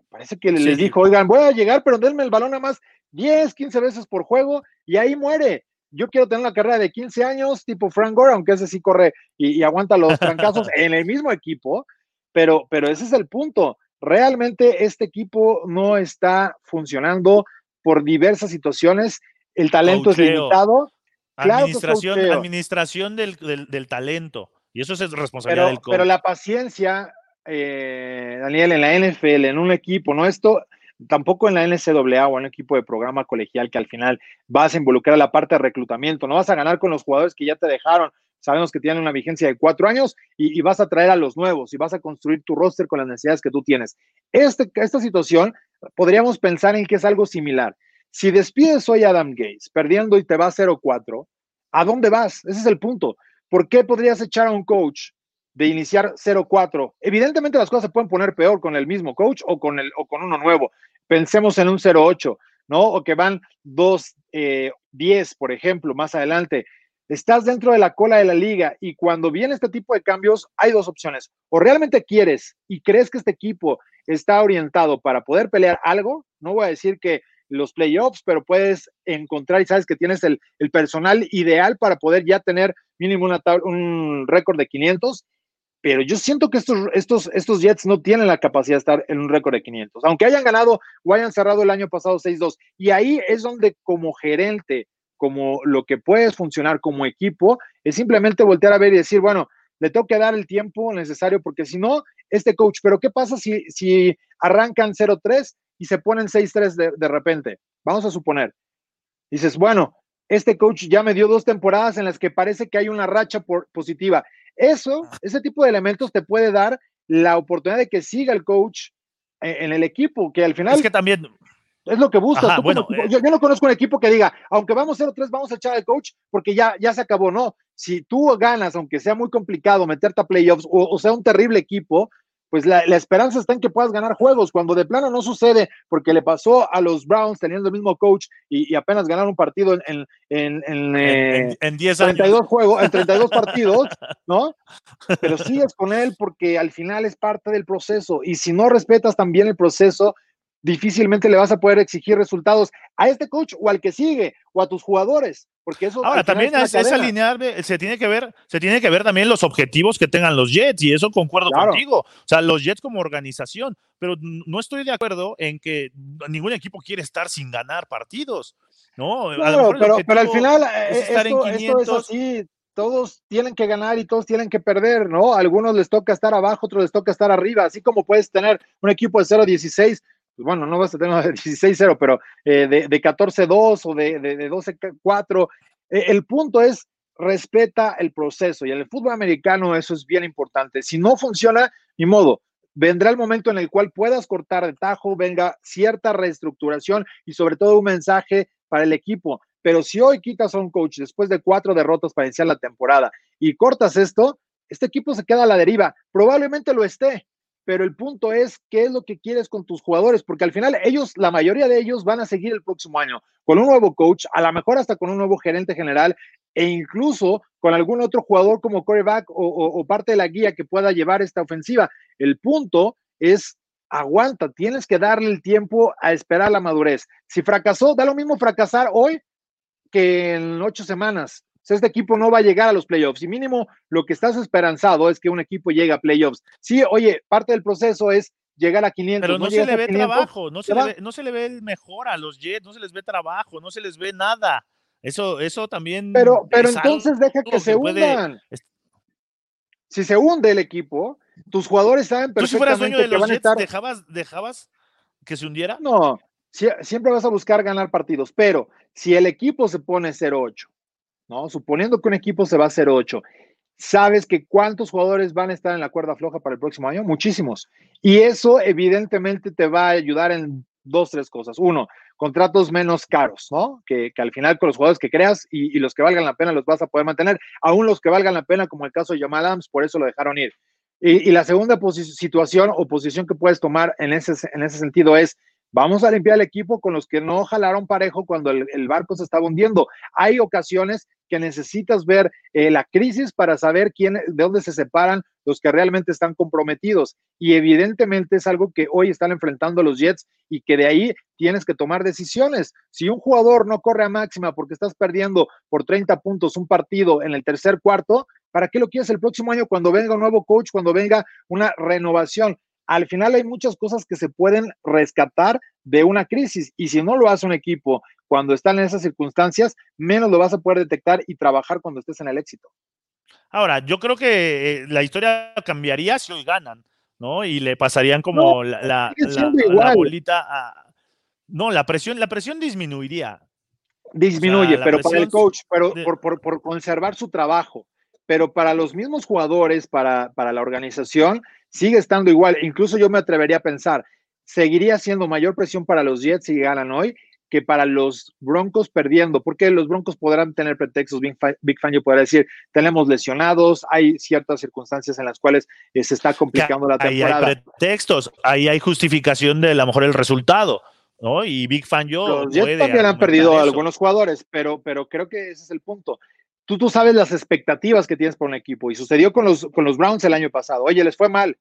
Parece que les dijo, oigan, voy a llegar, pero denme el balón nada más 10, 15 veces por juego y ahí muere. Yo quiero tener una carrera de 15 años, tipo Frank Gore, aunque ese sí corre y, aguanta los trancazos en el mismo equipo, pero, pero ese es el punto. Realmente este equipo no está funcionando por diversas situaciones el talento es limitado. administración, administración del, del, talento. Y eso es responsabilidad del coach. Pero la paciencia, eh, Daniel, en la NFL, en un equipo, no esto, tampoco en la NCAA o en un equipo de programa colegial que al final vas a involucrar la parte de reclutamiento, no vas a ganar con los jugadores que ya te dejaron. Sabemos que tienen una vigencia de cuatro años y, vas a traer a los nuevos y vas a construir tu roster con las necesidades que tú tienes. Este, esta situación podríamos pensar en que es algo similar. Si despides hoy a Adam Gates perdiendo y te va 0-4, ¿a dónde vas? Ese es el punto. ¿Por qué podrías echar a un coach de iniciar 0-4? Evidentemente las cosas se pueden poner peor con el mismo coach o con, el, o con uno nuevo. Pensemos en un 0-8, ¿no? O que van 2-10, eh, por ejemplo, más adelante. Estás dentro de la cola de la liga y cuando viene este tipo de cambios hay dos opciones. O realmente quieres y crees que este equipo está orientado para poder pelear algo, no voy a decir que los playoffs, pero puedes encontrar y sabes que tienes el, personal ideal para poder ya tener mínimo una un récord de 500. Pero yo siento que estos, estos, estos Jets no tienen la capacidad de estar en un récord de 500, aunque hayan ganado o hayan cerrado el año pasado 6-2. Y ahí es donde como gerente, como lo que puedes funcionar como equipo, es simplemente voltear a ver y decir, bueno, le tengo que dar el tiempo necesario porque si no, este coach, pero ¿qué pasa si, si arrancan 0-3 y se ponen 6-3 de, de repente. Vamos a suponer. Dices, bueno, este coach ya me dio dos temporadas en las que parece que hay una racha por, positiva. Eso, ese tipo de elementos te puede dar la oportunidad de que siga el coach en, el equipo, que al final... Es que también... Es lo que buscas. bueno, eh, yo, no conozco un equipo que diga, aunque vamos 0-3, vamos a echar al coach porque ya, ya se acabó. No, si tú ganas, aunque sea muy complicado meterte a playoffs o sea un terrible equipo, pues la, esperanza está en que puedas ganar juegos, cuando de plano no sucede, porque le pasó a los Browns teniendo el mismo coach y, apenas ganaron un partido en, en, en, en, 10 eh, 32 juegos, en 32 partidos, ¿no? Pero sigues con él porque al final es parte del proceso y si no respetas también el proceso, difícilmente le vas a poder exigir resultados a este coach o al que sigue o a tus jugadores, porque eso Ahora también es, alinear, se tiene que ver, se tiene que ver también los objetivos que tengan los Jets y eso concuerdo contigo. O sea, los Jets como organización, pero no estoy de acuerdo en que ningún equipo quiere estar sin ganar partidos. No, pero, pero, al final es eh, esto, es así, todos tienen que ganar y todos tienen que perder, ¿no? A algunos les toca estar abajo, otros les toca estar arriba, así como puedes tener un equipo de 0-16 pues bueno, no vas a tener de 16-0, pero eh, de, de 14-2 o de, de, 12-4. Eh, el punto es respeta el proceso y en el fútbol americano eso es bien importante. Si no funciona, ni modo, vendrá el momento en el cual puedas cortar de tajo, venga cierta reestructuración y sobre todo un mensaje para el equipo. Pero si hoy quitas a un coach después de cuatro derrotas para iniciar la temporada y cortas esto, este equipo se queda a la deriva. Probablemente lo esté, pero el punto es qué es lo que quieres con tus jugadores, porque al final ellos, la mayoría de ellos van a seguir el próximo año con un nuevo coach, a lo mejor hasta con un nuevo gerente general e incluso con algún otro jugador como coreback o, o parte de la guía que pueda llevar esta ofensiva. El punto es aguanta, tienes que darle el tiempo a esperar la madurez. Si fracasó, da lo mismo fracasar hoy que en ocho semanas este equipo no va a llegar a los playoffs y mínimo lo que estás esperanzado es que un equipo llegue a playoffs. Sí, oye, parte del proceso es llegar a 500. Pero no, se le ve trabajo, no se le ve, no se le ve el mejor a los Jets, no se les ve trabajo, no se les ve nada. Eso, eso también. Pero, pero entonces deja que, se hundan. Si se hunde el equipo, tus jugadores saben perfectamente ¿Tú si fueras dueño de los Jets, dejabas, dejabas que se hundiera? No, siempre vas a buscar ganar partidos, pero si el equipo se pone 0-8 Suponiendo que un equipo se va a 0-8, ¿sabes que cuántos jugadores van a estar en la cuerda floja para el próximo año? Muchísimos. Y eso evidentemente te va a ayudar en dos, tres cosas. Uno, contratos menos caros, ¿no? Que, al final con los jugadores que creas y, los que valgan la pena los vas a poder mantener, aún los que valgan la pena, como el caso de Jamal Adams, por eso lo dejaron ir. Y, la segunda situación o posición que puedes tomar en ese, en ese sentido es, Vamos a limpiar el equipo con los que no jalaron parejo cuando el, barco se estaba hundiendo. Hay ocasiones que necesitas ver eh, la crisis para saber quién, de dónde se separan los que realmente están comprometidos. Y evidentemente es algo que hoy están enfrentando los Jets y que de ahí tienes que tomar decisiones. Si un jugador no corre a máxima porque estás perdiendo por 30 puntos un partido en el tercer cuarto, ¿para qué lo quieres el próximo año cuando venga un nuevo coach, cuando venga una renovación? Al final hay muchas cosas que se pueden rescatar de una crisis y si no lo hace un equipo cuando están en esas circunstancias, menos lo vas a poder detectar y trabajar cuando estés en el éxito. Ahora, yo creo que eh, la historia cambiaría si hoy ganan, ¿no? Y le pasarían como la, bolita a... No, la presión, la presión disminuiría. Disminuye, pero para el coach, pero por, por, conservar su trabajo. Pero para los mismos jugadores, para, para la organización, sigue estando igual. Incluso yo me atrevería a pensar, seguiría siendo mayor presión para los Jets si ganan hoy que para los Broncos perdiendo, porque los Broncos podrán tener pretextos, Big Fan, yo podría decir, tenemos lesionados, hay ciertas circunstancias en las cuales eh, se está complicando la temporada. Ahí hay pretextos, ahí hay justificación de a lo mejor el resultado, ¿no? Y Big Fan yo... Los Jets también han perdido algunos jugadores, pero, pero creo que ese es el punto tú, tú sabes las expectativas que tienes por un equipo y sucedió con los, con los Browns el año pasado. Oye, les fue mal.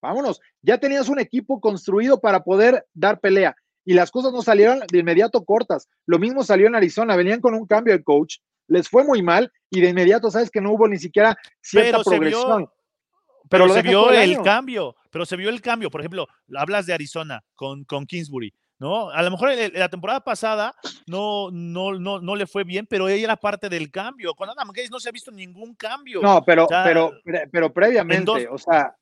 Vámonos, ya tenías un equipo construido para poder dar pelea y las cosas no salieron de inmediato cortas. Lo mismo salió en Arizona, venían con un cambio de coach, les fue muy mal y de inmediato sabes que no hubo ni siquiera cierta progresión. pero, se vio el, cambio, pero se vio el cambio. Por ejemplo, hablas de Arizona con, con Kingsbury. ¿No? A lo mejor la temporada pasada no, no, no, no le fue bien, pero ella era parte del cambio. Con Adam Gates no se ha visto ningún cambio. No, pero, pero, pero previamente, o sea,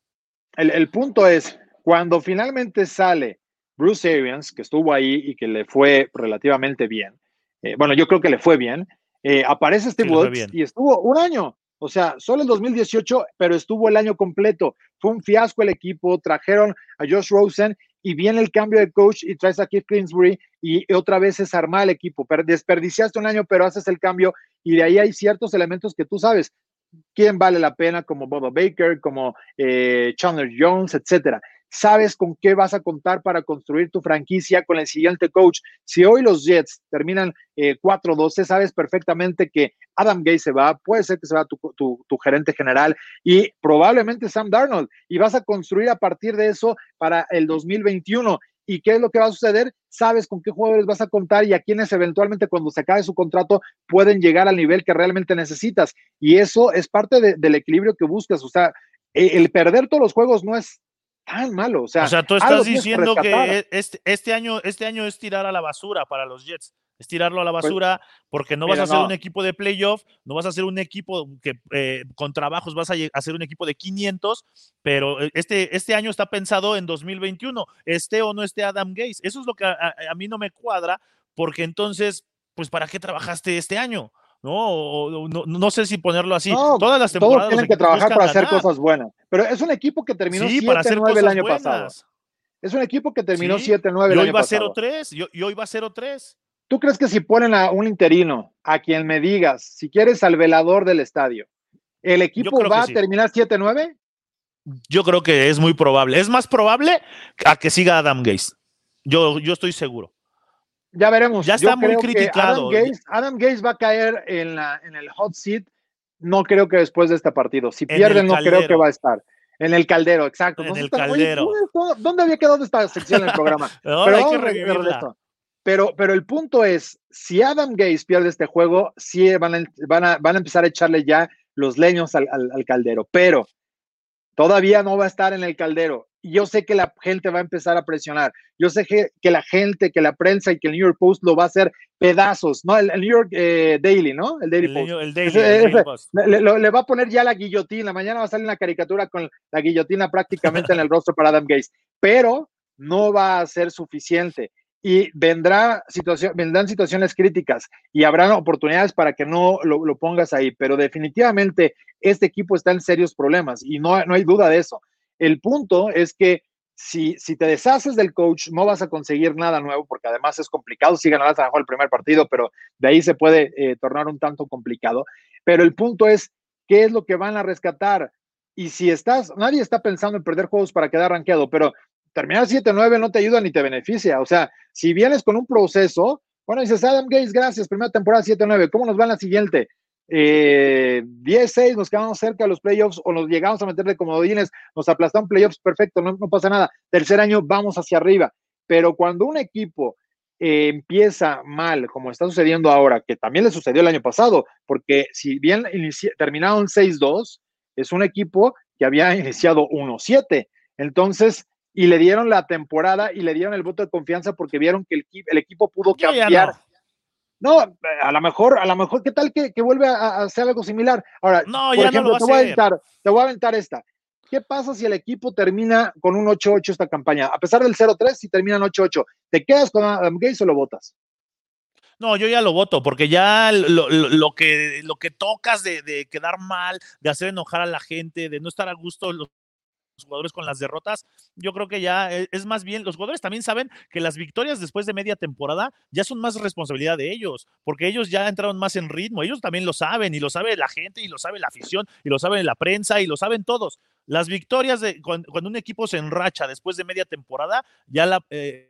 el, punto es, cuando finalmente sale Bruce Arians, que estuvo ahí y que le fue relativamente bien, eh, bueno, yo creo que le fue bien, eh, aparece Steve sí, y estuvo un año. O sea, solo el 2018, pero estuvo el año completo. Fue un fiasco el equipo, trajeron a Josh Rosen y viene el cambio de coach y traes a Keith Kingsbury y otra vez es armar el equipo. Desperdiciaste un año, pero haces el cambio y de ahí hay ciertos elementos que tú sabes. Quién vale la pena, como Boba Baker, como eh, Chandler Jones, etcétera sabes con qué vas a contar para construir tu franquicia con el siguiente coach. Si hoy los Jets terminan 4-12, eh, sabes perfectamente que Adam Gay se va, puede ser que se va tu, gerente general y probablemente Sam Darnold. Y vas a construir a partir de eso para el 2021. ¿Y qué es lo que va a suceder? Sabes con qué jugadores vas a contar y a quienes eventualmente cuando se acabe su contrato pueden llegar al nivel que realmente necesitas. Y eso es parte del equilibrio que buscas. O sea, e, el perder todos los juegos no es tan malo. O sea, tú estás diciendo que e, este, este, año, este año es tirar a la basura para los Jets. Es tirarlo a la pues, basura porque no vas a ser un equipo de playoff, no vas a ser un equipo que eh, con trabajos vas a hacer un equipo de 500, pero eh, este, este año está pensado en 2021, esté o no esté Adam Gates. Eso es lo que a, mí no me cuadra, porque entonces, pues, ¿para qué trabajaste este año? ¿No? no, sé si ponerlo así. Todas las temporadas. Todos tienen que trabajar para hacer cosas buenas. Pero es un equipo que terminó 7-9 el año pasado. Es un equipo que terminó 7-9 el año pasado. Yo, yo iba 0-3. ¿Tú crees que si ponen a un interino, a quien me digas, si quieres al velador del estadio, el equipo va a terminar 7-9? Yo creo que es muy probable. Es más probable a que siga Adam Gaze. Yo, yo estoy seguro. Ya veremos. Ya está muy criticado. Adam Gaze, va a caer en, la, en el hot seat. No creo que después de este partido. Si pierden, no creo que va a estar. En el caldero, exacto. En el caldero. ¿Dónde había quedado esta sección en el programa? pero, hay que pero, pero el punto es, si Adam Gaze pierde este juego, sí van a, van a, van a empezar a echarle ya los leños al, al caldero. Pero todavía no va a estar en el caldero yo sé que la gente va a empezar a presionar. Yo sé que, la gente, que la prensa y que el New York Post lo va a hacer pedazos, ¿no? El, New York eh, Daily, ¿no? El Daily Post. Le, va a poner ya la guillotina. Mañana va a salir una caricatura con la guillotina prácticamente en el rostro para Adam Gates. Pero no va a ser suficiente y vendrá situación, vendrán situaciones críticas y habrán oportunidades para que no lo, lo, pongas ahí, pero definitivamente este equipo está en serios problemas y no, no hay duda de eso. El punto es que si, si te deshaces del coach, no vas a conseguir nada nuevo, porque además es complicado. Si ganarás a el primer partido, pero de ahí se puede eh, tornar un tanto complicado. Pero el punto es, ¿qué es lo que van a rescatar? Y si estás, nadie está pensando en perder juegos para quedar rankeado, pero terminar 7-9 no te ayuda ni te beneficia. O sea, si vienes con un proceso, bueno, dices, Adam Gates, gracias, primera temporada 7-9, ¿cómo nos va en la siguiente? eh, 10-6, nos quedamos cerca de los playoffs o nos llegamos a meter de comodines, nos aplastaron playoffs, perfecto, no, pasa nada. Tercer año vamos hacia arriba. Pero cuando un equipo eh, empieza mal, como está sucediendo ahora, que también le sucedió el año pasado, porque si bien terminaron 6-2, es un equipo que había iniciado 1-7. Entonces, y le dieron la temporada y le dieron el voto de confianza porque vieron que el, el equipo pudo cambiar. No, a lo mejor, a lo mejor, ¿qué tal que, vuelve a, hacer algo similar? Ahora, no, por ejemplo, te, voy a aventar, te voy a aventar esta. ¿Qué pasa si el equipo termina con un 8-8 esta campaña? A pesar del 0-3, si terminan 8-8, ¿te quedas con Adam Gates o lo votas? No, yo ya lo voto, porque ya lo, que, lo que tocas de, de, quedar mal, de hacer enojar a la gente, de no estar a gusto los jugadores con las derrotas, yo creo que ya e, es más bien, los jugadores también saben que las victorias después de media temporada ya son más responsabilidad de ellos, porque ellos ya entraron más en ritmo, ellos también lo saben y lo sabe la gente y lo sabe la afición y lo sabe la prensa y lo saben todos. Las victorias de cuando, un equipo se enracha después de media temporada, ya la... Eh,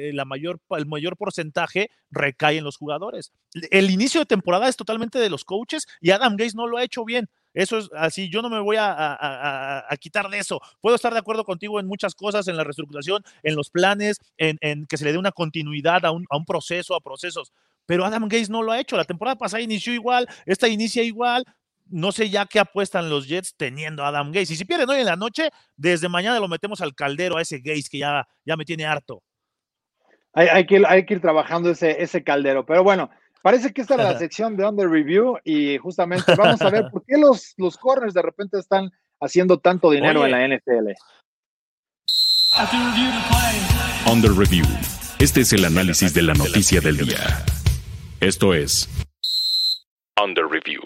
eh, la mayor, el mayor porcentaje recae en los jugadores. El inicio de temporada es totalmente de los coaches y Adam Gates no lo ha hecho bien. Eso es así, yo no me voy a, quitar de eso. Puedo estar de acuerdo contigo en muchas cosas, en la reestructuración, en los planes, en, que se le dé una continuidad a un, proceso, a procesos. Pero Adam Gates no lo ha hecho. La temporada pasada inició igual, esta inicia igual. No sé ya qué apuestan los Jets teniendo a Adam Gates. Y si pierden hoy en la noche, desde mañana lo metemos al caldero a ese Gates que ya, ya me tiene harto. Hay, que, hay que ir trabajando ese, ese caldero. Pero bueno, Parece que esta era la sección de Under Review y justamente vamos a ver por qué los, los corners de repente están haciendo tanto dinero en la NFL. Under Review. Este es el análisis de la noticia del día. Esto es Under Review.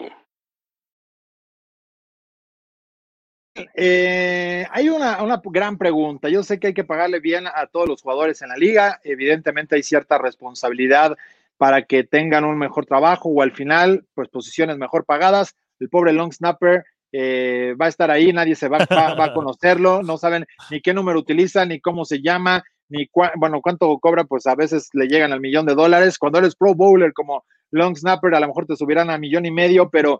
Eh, hay una, una, gran pregunta. Yo sé que hay que pagarle bien a todos los jugadores en la liga. Evidentemente hay cierta responsabilidad para que tengan un mejor trabajo o al final, pues posiciones mejor pagadas. El pobre long snapper eh, va a estar ahí, nadie se va, a conocerlo, no saben ni qué número utiliza, ni cómo se llama, ni bueno, cuánto cobra, pues a veces le llegan al millón de dólares. Cuando eres pro bowler como long snapper, a lo mejor te subirán a millón y medio, pero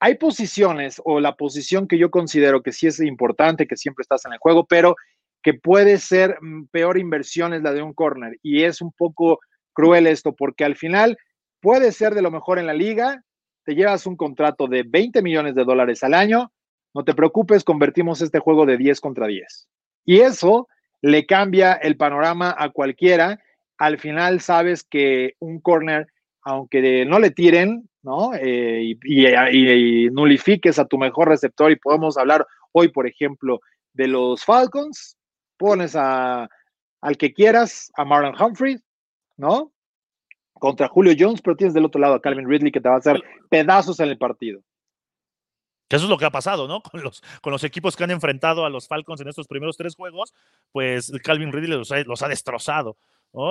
hay posiciones o la posición que yo considero que sí es importante, que siempre estás en el juego, pero que puede ser mm, peor inversión es la de un corner y es un poco cruel esto, porque al final puede ser de lo mejor en la liga, te llevas un contrato de 20 millones de dólares al año, no te preocupes, convertimos este juego de 10 contra 10. Y eso le cambia el panorama a cualquiera. Al final sabes que un corner, aunque no le tiren, ¿no? Eh, y, nulifiques a tu mejor receptor, y podemos hablar hoy, por ejemplo, de los Falcons, pones a, al que quieras, a Marlon Humphrey, ¿no? contra Julio Jones, pero tienes del otro lado a Calvin Ridley que te va a hacer pedazos en el partido. Que eso es lo que ha pasado, ¿no? Con los, con los equipos que han enfrentado a los Falcons en estos primeros tres juegos, pues Calvin Ridley los ha, destrozado.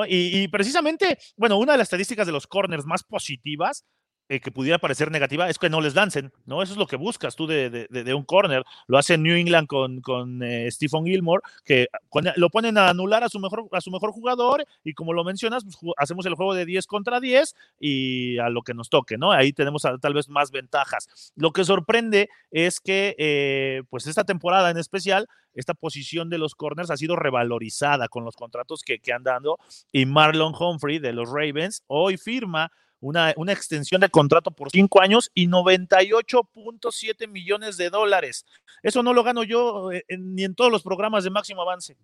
Y, y, precisamente, bueno, una de las estadísticas de los corners más positivas eh, que pudiera parecer negativa es que no les lancen, ¿no? Eso es lo que buscas tú de, de, un corner. Lo hace New England con, con eh, Stephen Gilmore, que lo ponen a anular a su mejor, a su mejor jugador y como lo mencionas, pues, hacemos el juego de 10 contra 10 y a lo que nos toque, ¿no? Ahí tenemos tal vez más ventajas. Lo que sorprende es que, eh, pues esta temporada en especial, esta posición de los corners ha sido revalorizada con los contratos que, que han dado y Marlon Humphrey de los Ravens hoy firma una, una extensión de contrato por cinco años y 98.7 millones de dólares. Eso no lo gano yo eh, ni en todos los programas de máximo avance.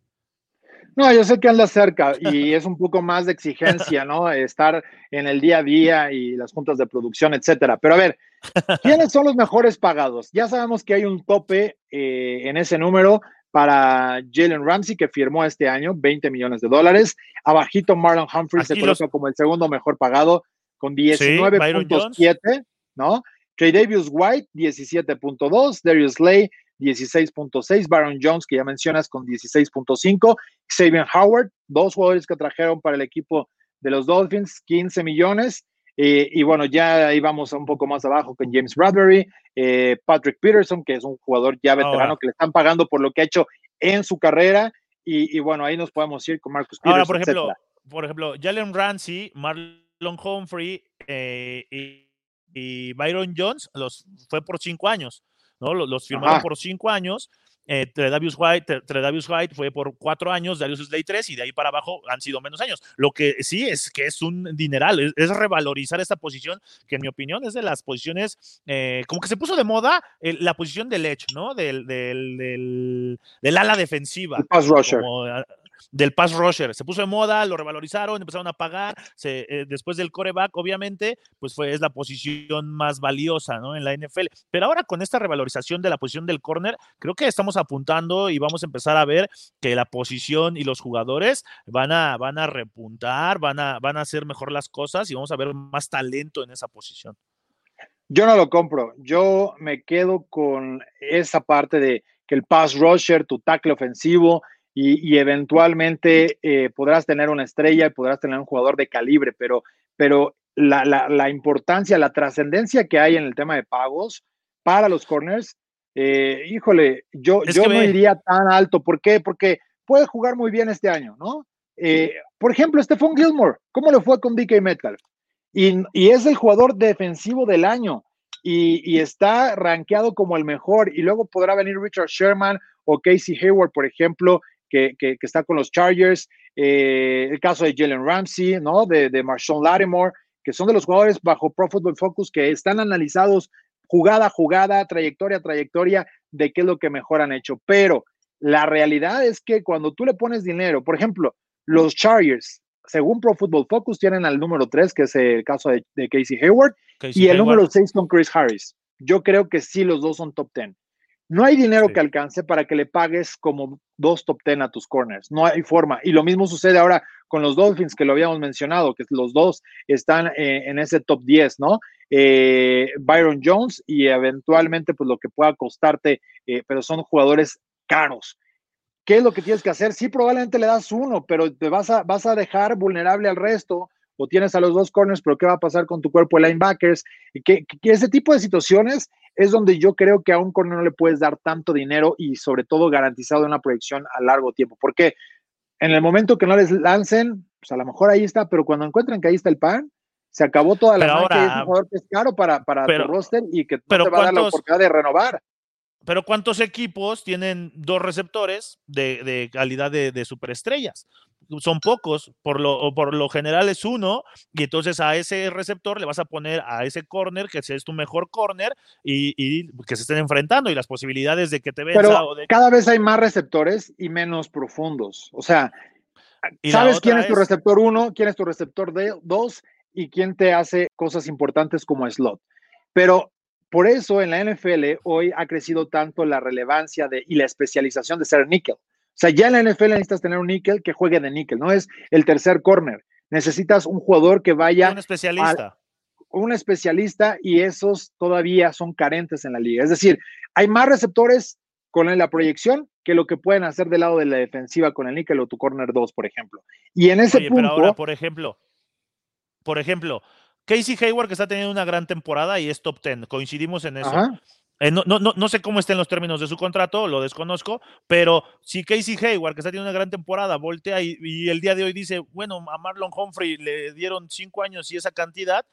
No, yo sé que anda cerca y es un poco más de exigencia, ¿no? Estar en el día a día y las juntas de producción, etcétera. Pero a ver, ¿quiénes son los mejores pagados? Ya sabemos que hay un tope eh, en ese número para Jalen Ramsey, que firmó este año 20 millones de dólares. Abajito, Marlon Humphrey se coloca como el segundo mejor pagado, con 19.7, ¿no? Trey Davis White, 17.2, Darius Lay, 16.6, Baron Jones, que ya mencionas, con 16.5, Xavier Howard, dos jugadores que trajeron para el equipo de los Dolphins, 15 millones. Eh, y bueno, ya íbamos un poco más abajo con James Bradbury, eh, Patrick Peterson, que es un jugador ya veterano que le están pagando por lo que ha hecho en su carrera. Y, bueno, ahí nos podemos ir con Marcus Peterson. Ahora, por ejemplo, por ejemplo, Jalen Ramsey, Marlon Long Humphrey eh, y, Byron Jones los fue por cinco años, ¿no? Los, firmaron por cinco años. Eh, Tredavious White, White fue por cuatro años, Darius Slay tres, y de ahí para abajo han sido menos años. Lo que sí es que es un dineral, es, revalorizar esta posición, que en mi opinión es de las posiciones, eh, como que se puso de moda la posición del edge, ¿no? Del, del, del, ala defensiva. pass rusher del pass rusher. Se puso de moda, lo revalorizaron, empezaron a pagar. Eh, después del coreback, obviamente, pues fue es la posición más valiosa ¿no? en la NFL. Pero ahora con esta revalorización de la posición del corner, creo que estamos apuntando y vamos a empezar a ver que la posición y los jugadores van a, van a repuntar, van a, van a hacer mejor las cosas y vamos a ver más talento en esa posición. Yo no lo compro. Yo me quedo con esa parte de que el pass rusher, tu tackle ofensivo, y, eventualmente eh, podrás tener una estrella y podrás tener un jugador de calibre, pero, pero la, la, importancia, la trascendencia que hay en el tema de pagos para los corners, eh, híjole, yo, yo no iría tan alto. ¿Por qué? Porque puede jugar muy bien este año, ¿no? Eh, por ejemplo, Stephon Gilmore, ¿cómo le fue con DK Metal? Y, y, es el jugador defensivo del año y, y, está rankeado como el mejor. Y luego podrá venir Richard Sherman o Casey Hayward, por ejemplo, que, está con los Chargers, eh, el caso de Jalen Ramsey, ¿no? De, de Marshawn Lattimore, que son de los jugadores bajo Pro Football Focus que están analizados jugada a jugada, trayectoria a trayectoria, de qué es lo que mejor han hecho. Pero la realidad es que cuando tú le pones dinero, por ejemplo, los Chargers, según Pro Football Focus, tienen al número 3, que es el caso de, Casey Hayward, y el número 6 con Chris Harris. Yo creo que sí, los dos son top 10. No hay dinero que alcance para que le pagues como dos top ten a tus corners. No hay forma. Y lo mismo sucede ahora con los Dolphins, que lo habíamos mencionado, que los dos están eh, en ese top 10, ¿no? Eh, Byron Jones y eventualmente, pues lo que pueda costarte, eh, pero son jugadores caros. ¿Qué es lo que tienes que hacer? Sí, probablemente le das uno, pero te vas a, vas a dejar vulnerable al resto o tienes a los dos corners, pero ¿qué va a pasar con tu cuerpo de linebackers? Y que, ese tipo de situaciones es donde yo creo que a un corner no le puedes dar tanto dinero y sobre todo garantizado una proyección a largo tiempo, porque en el momento que no les lancen, pues a lo mejor ahí está, pero cuando encuentran que ahí está el pan, se acabó toda la ahora, es un jugador que es caro para, para tu roster y que no te va a dar la oportunidad de renovar. Pero ¿cuántos equipos tienen dos receptores de, calidad de, de, superestrellas? Son pocos, por lo, por lo general es uno, y entonces a ese receptor le vas a poner a ese corner, que es tu mejor corner, y, que se estén enfrentando, y las posibilidades de que te venza. Pero cada vez hay más receptores y menos profundos. O sea, ¿sabes quién es, tu receptor uno, quién es tu receptor dos, y quién te hace cosas importantes como slot? Pero por eso en la NFL hoy ha crecido tanto la relevancia de, y la especialización de ser níquel. O sea, ya en la NFL necesitas tener un níquel que juegue de níquel, no es el tercer corner. necesitas un jugador que vaya. Un especialista. un especialista y esos todavía son carentes en la liga. Es decir, hay más receptores con la proyección que lo que pueden hacer del lado de la defensiva con el níquel o tu corner 2, por ejemplo. Y en ese punto. Pero ahora, por ejemplo, por ejemplo, Casey Hayward que está teniendo una gran temporada y es top 10. Coincidimos en eso. Eh, no, no, no, sé cómo estén los términos de su contrato, lo desconozco, pero si Casey Hayward, que está teniendo una gran temporada, voltea y, el día de hoy dice, bueno, a Marlon Humphrey le dieron cinco años y esa cantidad,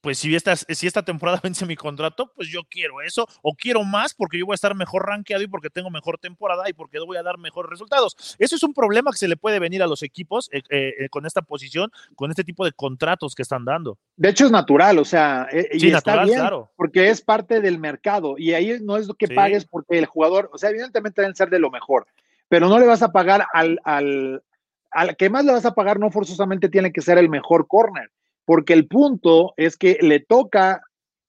pues si esta, si esta temporada vence mi contrato, pues yo quiero eso, o quiero más porque yo voy a estar mejor rankeado y porque tengo mejor temporada y porque voy a dar mejores resultados. Eso es un problema que se le puede venir a los equipos eh, eh, eh, con esta posición, con este tipo de contratos que están dando. De hecho es natural, o sea, y está bien, claro. porque es parte del mercado y ahí no es lo que pagues porque el jugador, o sea, evidentemente deben ser de lo mejor, pero no le vas a pagar al, al, al que más le vas a pagar, no forzosamente tiene que ser el mejor corner porque el punto es que le toca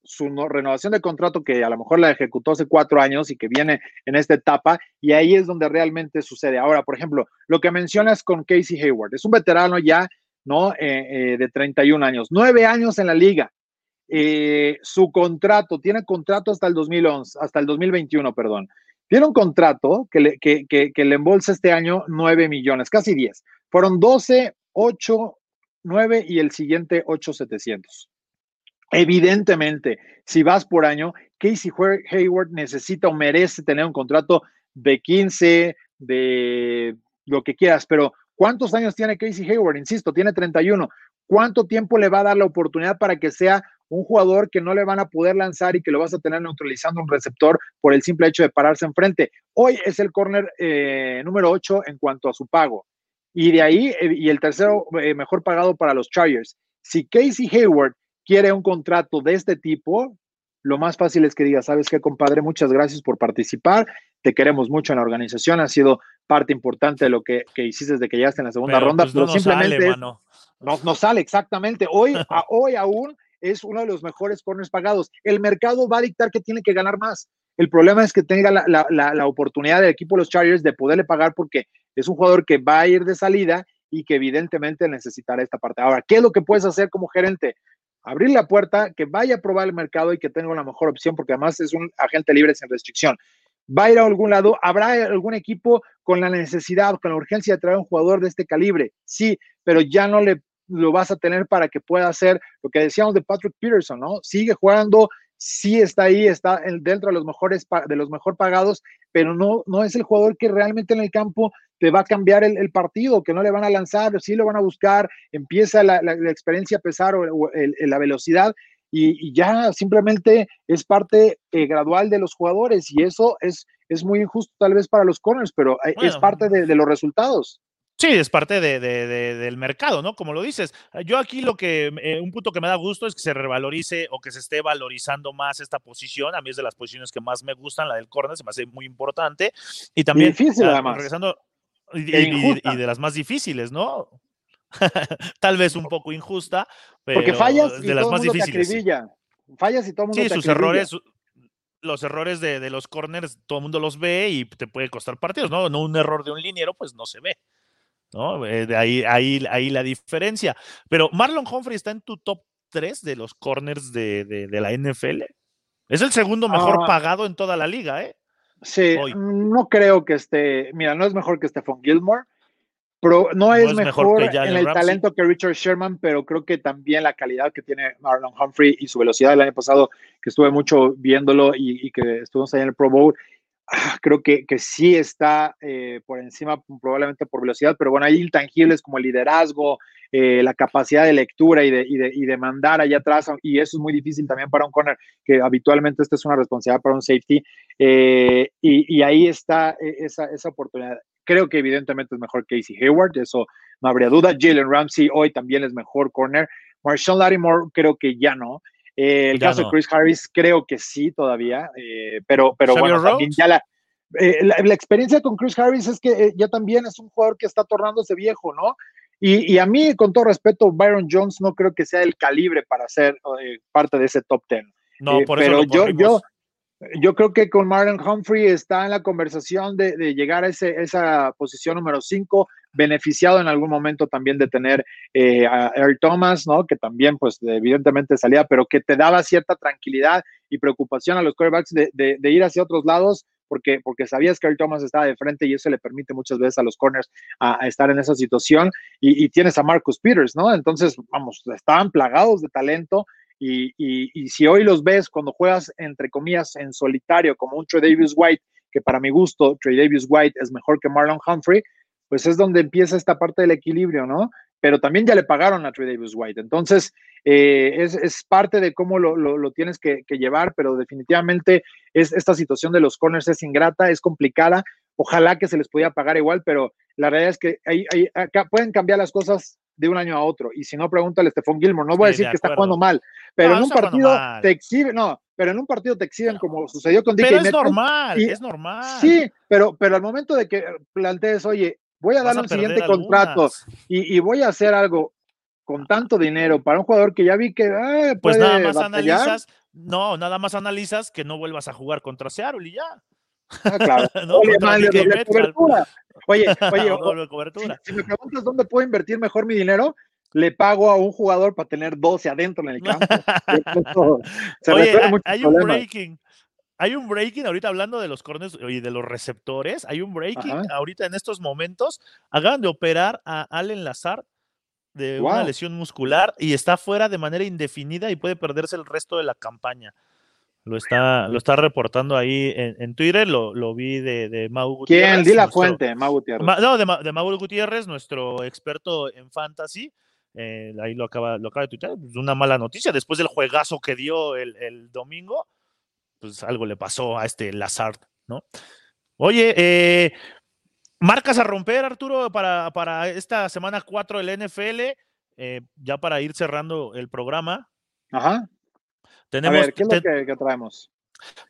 su renovación de contrato que a lo mejor la ejecutó hace cuatro años y que viene en esta etapa, y ahí es donde realmente sucede. Ahora, por ejemplo, lo que mencionas con Casey Hayward, es un veterano ya, ¿no? Eh, eh, de 31 años, nueve años en la liga. Eh, su contrato, tiene contrato hasta el 2011, hasta el 2021, perdón. Tiene un contrato que le, que, le embolsa este año 9 millones, casi 10. Fueron 12, 8, 9 y el siguiente 8700. Evidentemente, si vas por año, Casey Hayward necesita o merece tener un contrato de 15, de lo que quieras, pero ¿cuántos años tiene Casey Hayward? Insisto, tiene 31. ¿Cuánto tiempo le va a dar la oportunidad para que sea un jugador que no le van a poder lanzar y que lo vas a tener neutralizando un receptor por el simple hecho de pararse enfrente? Hoy es el corner eh, número 8 en cuanto a su pago. Y de ahí, eh, y el tercero eh, mejor pagado para los Chargers. Si Casey Hayward quiere un contrato de este tipo, lo más fácil es que diga, sabes qué, compadre, muchas gracias por participar, te queremos mucho en la organización, ha sido parte importante de lo que, hiciste desde que llegaste en la segunda ronda, pues, pero simplemente no, no, sale exactamente. Hoy, a, hoy aún es uno de los mejores corners pagados. El mercado va a dictar que tiene que ganar más. El problema es que tenga la, la, la oportunidad del equipo de los Chargers de poderle pagar porque es un jugador que va a ir de salida y que evidentemente necesitará esta parte. Ahora, ¿qué es lo que puedes hacer como gerente? Abrir la puerta, que vaya a probar el mercado y que tenga una mejor opción, porque además es un agente libre sin restricción. Va a ir a algún lado, habrá algún equipo con la necesidad, con la urgencia de traer un jugador de este calibre, sí, pero ya no le lo vas a tener para que pueda hacer lo que decíamos de Patrick Peterson, ¿no? Sigue jugando, sí está ahí, está dentro de los mejores de los mejor pagados, pero no, no es el jugador que realmente en el campo te va a cambiar el, partido, que no le van a lanzar, sí lo van a buscar, empieza la, experiencia a pesar o, la velocidad y, ya simplemente es parte eh, gradual de los jugadores y eso es, es muy injusto tal vez para los corners, pero eh, es parte de, los resultados. Sí, es parte de, del mercado, ¿no? Como lo dices. Yo aquí lo que, eh, un punto que me da gusto es que se revalorice o que se esté valorizando más esta posición. A mí es de las posiciones que más me gustan, la del corner, se me hace muy importante. Y también, difícil, además. regresando, y, y, de las más difíciles, ¿no? Tal vez un poco injusta, pero Porque fallas de las más difíciles. Fallas y todo el mundo Sí, sus errores, los errores de, de, los corners, todo el mundo los ve y te puede costar partidos, ¿no? No un error de un liniero, pues no se ve. ¿no? Eh, de ahí, ahí, ahí la diferencia. Pero Marlon Humphrey está en tu top 3 de los corners de, de, la NFL. Es el segundo mejor ah. pagado en toda la liga, ¿eh? Sí, no creo que esté, mira, no es mejor que Stephon Gilmore, pero no es, mejor, en el talento que Richard Sherman, pero creo que también la calidad que tiene Marlon Humphrey y su velocidad. Del año pasado, que estuve mucho viéndolo y, y que estuvimos ahí en el Pro Bowl, creo que, que sí está eh, por encima, probablemente por velocidad, pero bueno, hay intangibles como el liderazgo, eh, la capacidad de lectura y de, y, de, y de, mandar allá atrás, y eso es muy difícil también para un corner, que habitualmente esta es una responsabilidad para un safety, eh, y, y, ahí está esa, esa oportunidad. Creo que evidentemente es mejor Casey Hayward, eso no habría duda. Jalen Ramsey hoy también es mejor corner. Marshall Lattimore creo que ya no. Eh, el caso de Chris Harris creo que sí todavía, eh, pero, pero bueno, también ya eh, la, la, experiencia con Chris Harris es que ya también es un jugador que está tornándose viejo, ¿no? Y, y, a mí, con todo respeto, Byron Jones no creo que sea el calibre para ser parte de ese top ten. No, por eso pero yo, yo, Yo creo que con Marlon Humphrey está en la conversación de, llegar a ese, esa posición número 5, beneficiado en algún momento también de tener eh, a Eric Thomas, ¿no? Que también, pues, evidentemente salía, pero que te daba cierta tranquilidad y preocupación a los quarterbacks de, de ir hacia otros lados porque, porque sabías que Earl Thomas estaba de frente y eso le permite muchas veces a los corners a, estar en esa situación. Y, tienes a Marcus Peters, ¿no? Entonces, vamos, estaban plagados de talento. Y, y, si hoy los ves cuando juegas, entre comillas, en solitario, como un Trey Davis White, que para mi gusto, Trey Davis White es mejor que Marlon Humphrey, pues es donde empieza esta parte del equilibrio, ¿no? Pero también ya le pagaron a Trey Davis White. Entonces, eh, es, parte de cómo lo, tienes que, llevar, pero definitivamente es, esta situación de los corners es ingrata, es complicada. Ojalá que se les pudiera pagar igual, pero la realidad es que hay, acá pueden cambiar las cosas de un año a otro. Y si no, pregúntale a Stephon Gilmore. No voy a decir que está jugando mal, pero en un partido te exhiben, no, pero en un partido te exhiben como sucedió con DK Pero es normal, es normal. Sí, pero, pero al momento de que plantees, oye, voy a dar un siguiente contrato y, voy a hacer algo con tanto dinero para un jugador que ya vi que eh, pues nada más analizas no nada más analizas que no vuelvas a jugar contra Seattle y ya. Ah, claro. Oye, oye, Si, me preguntas dónde puedo invertir mejor mi dinero le pago a un jugador para tener 12 adentro en el campo. oye, hay un breaking hay un breaking ahorita hablando de los corners y de los receptores. Hay un breaking ahorita en estos momentos. Hagan de operar a Allen Lazard de una lesión muscular y está fuera de manera indefinida y puede perderse el resto de la campaña. Lo está, lo está reportando ahí en, Twitter, lo, lo, vi de, de Mau Gutiérrez. ¿Quién? Di la fuente, Mau Gutiérrez. no, de, de Mau Gutiérrez, nuestro experto en fantasy. Eh, ahí lo acaba, lo acaba de tuitear. Una mala noticia después del juegazo que dio el, el domingo pues algo le pasó a este Lazard, ¿no? Oye, eh, marcas a romper, Arturo, para, para esta semana 4 del NFL, eh, ya para ir cerrando el programa. Ajá. Tenemos, a ver, ¿qué es lo que traemos?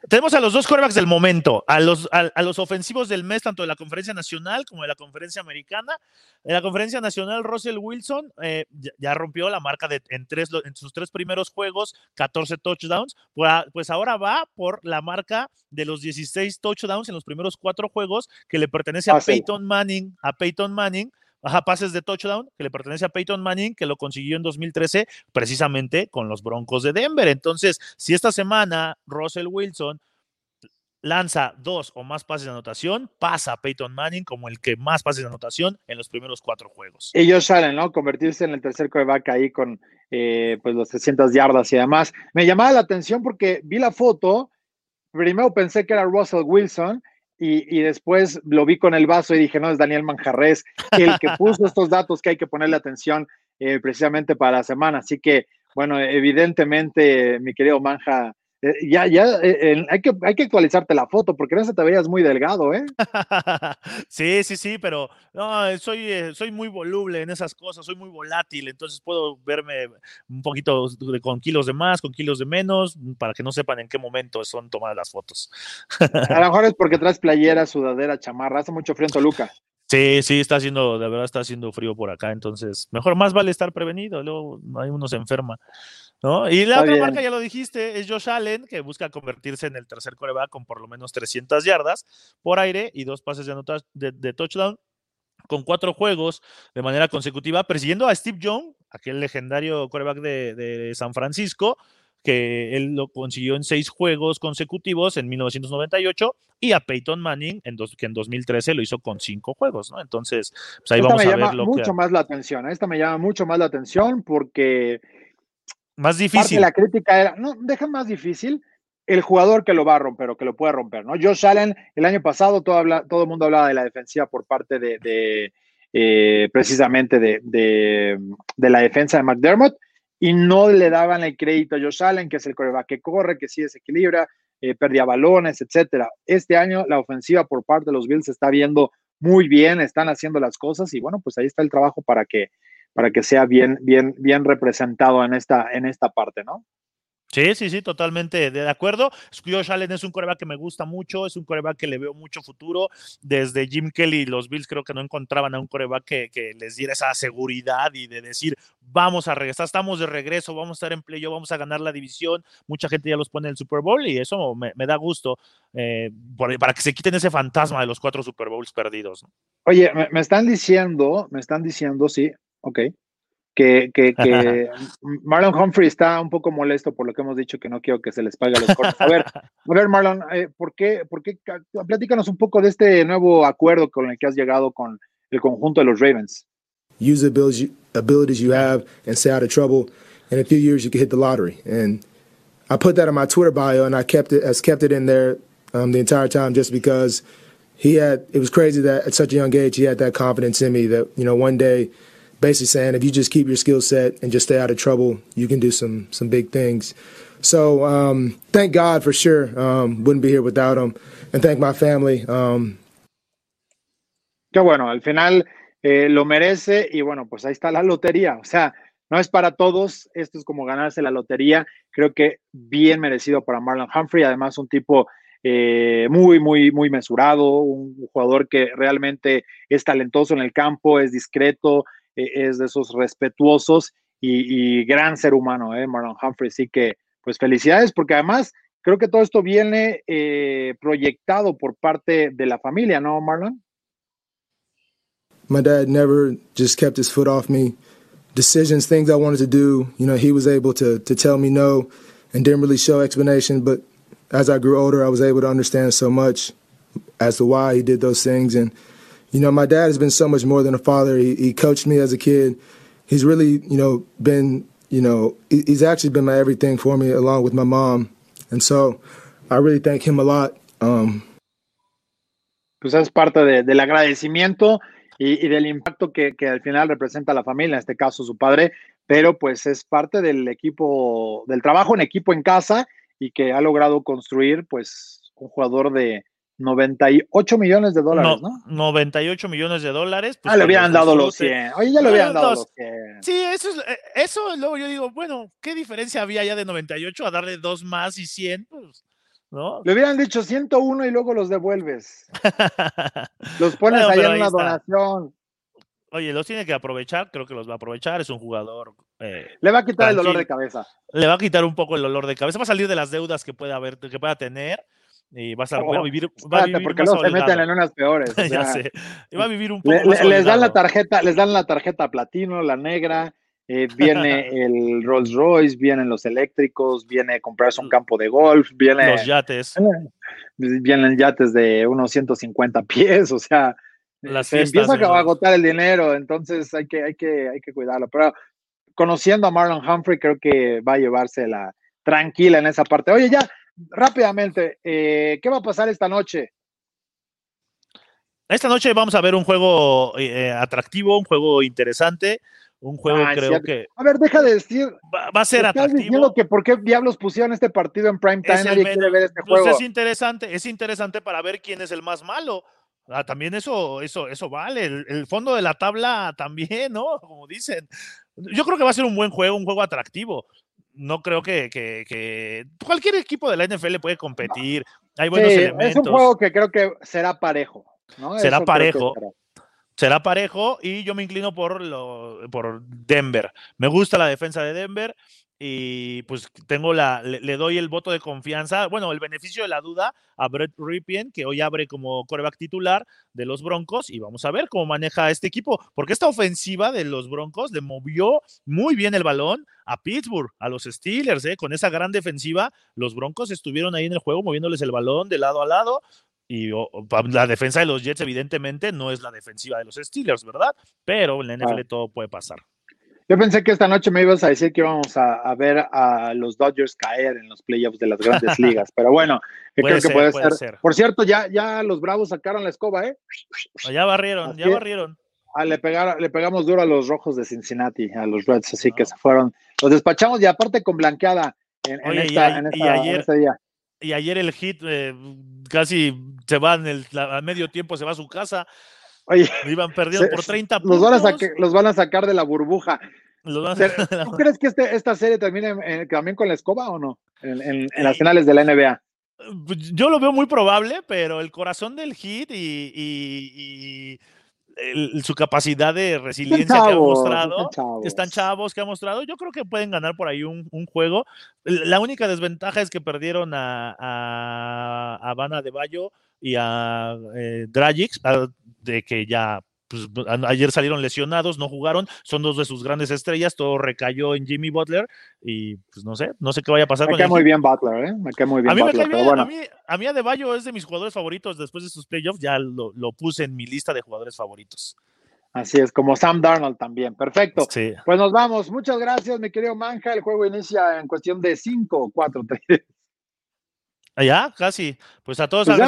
Tenemos a los dos quarterbacks del momento, a los, a, los ofensivos del mes, tanto de la conferencia nacional como de la conferencia americana. En la conferencia nacional, Russell Wilson eh, ya, rompió la marca de en, tres, en sus tres primeros juegos, 14 touchdowns. Pues, pues ahora va por la marca de los 16 touchdowns en los primeros cuatro juegos que le pertenece a Peyton Manning, a Peyton Manning Ajá, pases de touchdown que le pertenece a Peyton Manning, que lo consiguió en 2013 precisamente con los Broncos de Denver. Entonces, si esta semana Russell Wilson lanza dos o más pases de anotación, pasa a Peyton Manning como el que más pases de anotación en los primeros cuatro juegos. Ellos salen, ¿no? Convertirse en el tercer coreback ahí con eh, pues los 300 yardas y demás. Me llamaba la atención porque vi la foto, primero pensé que era Russell Wilson y, después lo vi con el vaso y dije, no, es Daniel Manjarres, el que puso estos datos que hay que ponerle atención eh, precisamente para la semana. Así que, bueno, evidentemente, mi querido Manja, eh, ya, ya, eh, hay, que, hay que actualizarte la foto porque no se te veías muy delgado, ¿eh? sí, sí, sí, pero no, soy, soy muy voluble en esas cosas, soy muy volátil, entonces puedo verme un poquito con kilos de más, con kilos de menos, para que no sepan en qué momento son tomadas las fotos. A lo mejor es porque traes playera, sudadera, chamarra, hace mucho frío en Toluca. Sí, sí, está haciendo, de verdad está haciendo frío por acá, entonces mejor más vale estar prevenido, luego hay uno se enferma. ¿No? Y la otra marca, ya lo dijiste, es Josh Allen, que busca convertirse en el tercer coreback con por lo menos 300 yardas por aire y dos pases de, de, touchdown con cuatro juegos de manera consecutiva, persiguiendo a Steve Young, aquel legendario coreback de, San Francisco, que él lo consiguió en seis juegos consecutivos en 1998, y a Peyton Manning, en que en 2013 lo hizo con cinco juegos, ¿no? Entonces, pues ahí vamos a ver lo mucho más la atención, esta me llama mucho más la atención porque más difícil. la crítica era, no, deja más difícil el jugador que lo va a romper o que lo puede romper, ¿no? Josh Allen, el año pasado todo, habla, todo el mundo hablaba de la defensiva por parte de, eh, precisamente de, la defensa de McDermott y no le daban el crédito a Josh Allen, que es el coreback que corre, que sí desequilibra, eh, perdía balones, etcétera. Este año la ofensiva por parte de los Bills se está viendo muy bien, están haciendo las cosas y bueno, pues ahí está el trabajo para que para que sea bien, bien, bien representado en esta, en esta parte, ¿no? Sí, sí, sí, totalmente de acuerdo. Josh Allen es un coreback que me gusta mucho, es un coreback que le veo mucho futuro. Desde Jim Kelly, los Bills creo que no encontraban a un coreback que, les diera esa seguridad y de decir, vamos a regresar, estamos de regreso, vamos a estar en playoff, vamos a ganar la división. Mucha gente ya los pone en el Super Bowl y eso me, da gusto eh, para que se quiten ese fantasma de los cuatro Super Bowls perdidos. Oye, me, me están diciendo, me están diciendo, sí, ok, que, que, que Marlon Humphrey está un poco molesto por lo que hemos dicho, que no quiero que se les pague a los cortes. A ver, a ver Marlon, eh, ¿por, qué, ¿por qué? Platícanos un poco de este nuevo acuerdo con el que has llegado con el conjunto de los Ravens. Use the abilities, abilities you have and stay out of trouble. In a few years, you can hit the lottery. And I put that in my Twitter bio, and I kept it as kept it in there um, the entire time, just because he had. It was crazy that at such a young age he had that confidence in me that you know one day basically saying if you just keep your skill set and just stay out of trouble, you can do some some big things. So um, thank God for sure. Um, wouldn't be here without him, and thank my family. Um, Qué bueno, al final eh, lo merece y bueno, pues ahí está la lotería. O sea, no es para todos, esto es como ganarse la lotería. Creo que bien merecido para Marlon Humphrey, además un tipo eh, muy, muy, muy mesurado, un jugador que realmente es talentoso en el campo, es discreto, es de esos respetuosos y, gran ser humano, ¿eh? Marlon Humphrey. Así que, pues felicidades, porque además creo que todo esto viene eh, proyectado por parte de la familia, ¿no, Marlon? My dad never just kept his foot off me. Decisions, things I wanted to do, you know, he was able to to tell me no and didn't really show explanation. But as I grew older, I was able to understand so much as to why he did those things and you know, my dad has been so much more than a father. He, he coached me as a kid. He's really, you know, been, you know, he's actually been my everything for me along with my mom. And so I really thank him a lot. Um, pues es parte de, del agradecimiento y, y del impacto que, que, al final representa la familia, en este caso su padre, pero pues es parte del equipo, del trabajo en equipo en casa y que ha logrado construir pues un jugador de, 98 millones de dólares, ¿no? 98 millones de dólares. Pues, ah, le habían dado los 100. Oye, ya le habían dado los 100. Sí, eso es, eh, eso luego yo digo, bueno, ¿qué diferencia había ya de 98 a darle dos más y 100? Pues, ¿no? Le hubieran dicho 101 y luego los devuelves. los pones ahí en una donación. Oye, los tiene que aprovechar, creo que los va a aprovechar, es un jugador. Eh, le va a quitar el dolor de cabeza. Le va a quitar un poco el dolor de cabeza, va a salir de las deudas que pueda haber, que pueda tener y va a, oh, vivir, va a vivir porque luego se meten en unas peores. ya sé. Y va a vivir un poco les dan la tarjeta, les dan la tarjeta platino, la negra, eh, viene el Rolls Royce, vienen los eléctricos, viene comprarse un campo de golf, viene los yates. Vienen yates de unos 150 pies, o sea, se empieza a agotar el dinero, entonces hay que, hay que, hay que cuidarlo. Pero conociendo a Marlon Humphrey, creo que va a llevársela tranquila en esa parte. Oye, ya, rápidamente, eh, ¿qué va a pasar esta noche? Esta noche vamos a ver un juego eh, atractivo, un juego interesante, un juego ah, creo que... A ver, deja de decir... Va, a ser atractivo. que por qué diablos pusieron este partido en prime time, nadie quiere ver este pues. Es interesante, es interesante para ver quién es el más malo. Ah, también eso, eso, eso vale. El, el, fondo de la tabla también, ¿no? Como dicen. Yo creo que va a ser un buen juego, un juego atractivo no creo que, cualquier equipo de la NFL puede competir. Hay buenos elementos. Es un juego que creo que será parejo. Será parejo. Será. parejo y yo me inclino por, por Denver. Me gusta la defensa de Denver y pues tengo la, le, doy el voto de confianza, bueno, el beneficio de la duda a Brett Ripien, que hoy abre como coreback titular de los Broncos, y vamos a ver cómo maneja este equipo, porque esta ofensiva de los Broncos le movió muy bien el balón a Pittsburgh, a los Steelers, ¿eh? con esa gran defensiva, los Broncos estuvieron ahí en el juego moviéndoles el balón de lado a lado, y la defensa de los Jets evidentemente no es la defensiva de los Steelers, ¿verdad? Pero en la NFL todo puede pasar. Yo pensé que esta noche me ibas a decir que íbamos a, ver a los Dodgers caer en los playoffs de las grandes ligas, pero bueno, creo que puede, ser. Por cierto, ya, ya los Bravos sacaron la escoba, ¿eh? Ya barrieron, ya barrieron. Ah, le, le pegamos duro a los rojos de Cincinnati, a los Reds, así que se fueron. Los despachamos y aparte con blanqueada en, esta, y, ayer, este día. Y ayer el hit eh, casi se va en el, a medio tiempo, se va a su casa. Oye, iban perdiendo por 30 puntos. Los van, a los van a sacar de la burbuja. ¿Tú crees que este, esta serie termine también con la escoba o no? En, las finales de la NBA. Pues, yo lo veo muy probable, pero el corazón del hit y, su capacidad de resiliencia que ha mostrado, están chavos. que ha mostrado, yo creo que pueden ganar por ahí un, juego. La única desventaja es que perdieron a, a, a Habana de Bayo y a eh, Dragic, de que ya pues, ayer salieron lesionados, no jugaron, son dos de sus grandes estrellas, todo recayó en Jimmy Butler y pues no sé, no sé qué vaya a pasar. Me cae muy bien Butler, ¿eh? Me cae muy bien a mí Butler, me bueno. a, mí, a mí Adebayo es de mis jugadores favoritos después de sus playoffs, ya lo, lo, puse en mi lista de jugadores favoritos. Así es, como Sam Darnold también. Perfecto. Sí. Pues nos vamos. Muchas gracias, mi querido Manja. El juego inicia en cuestión de 5, 4, 3. Ya, casi. Pues a todos, pues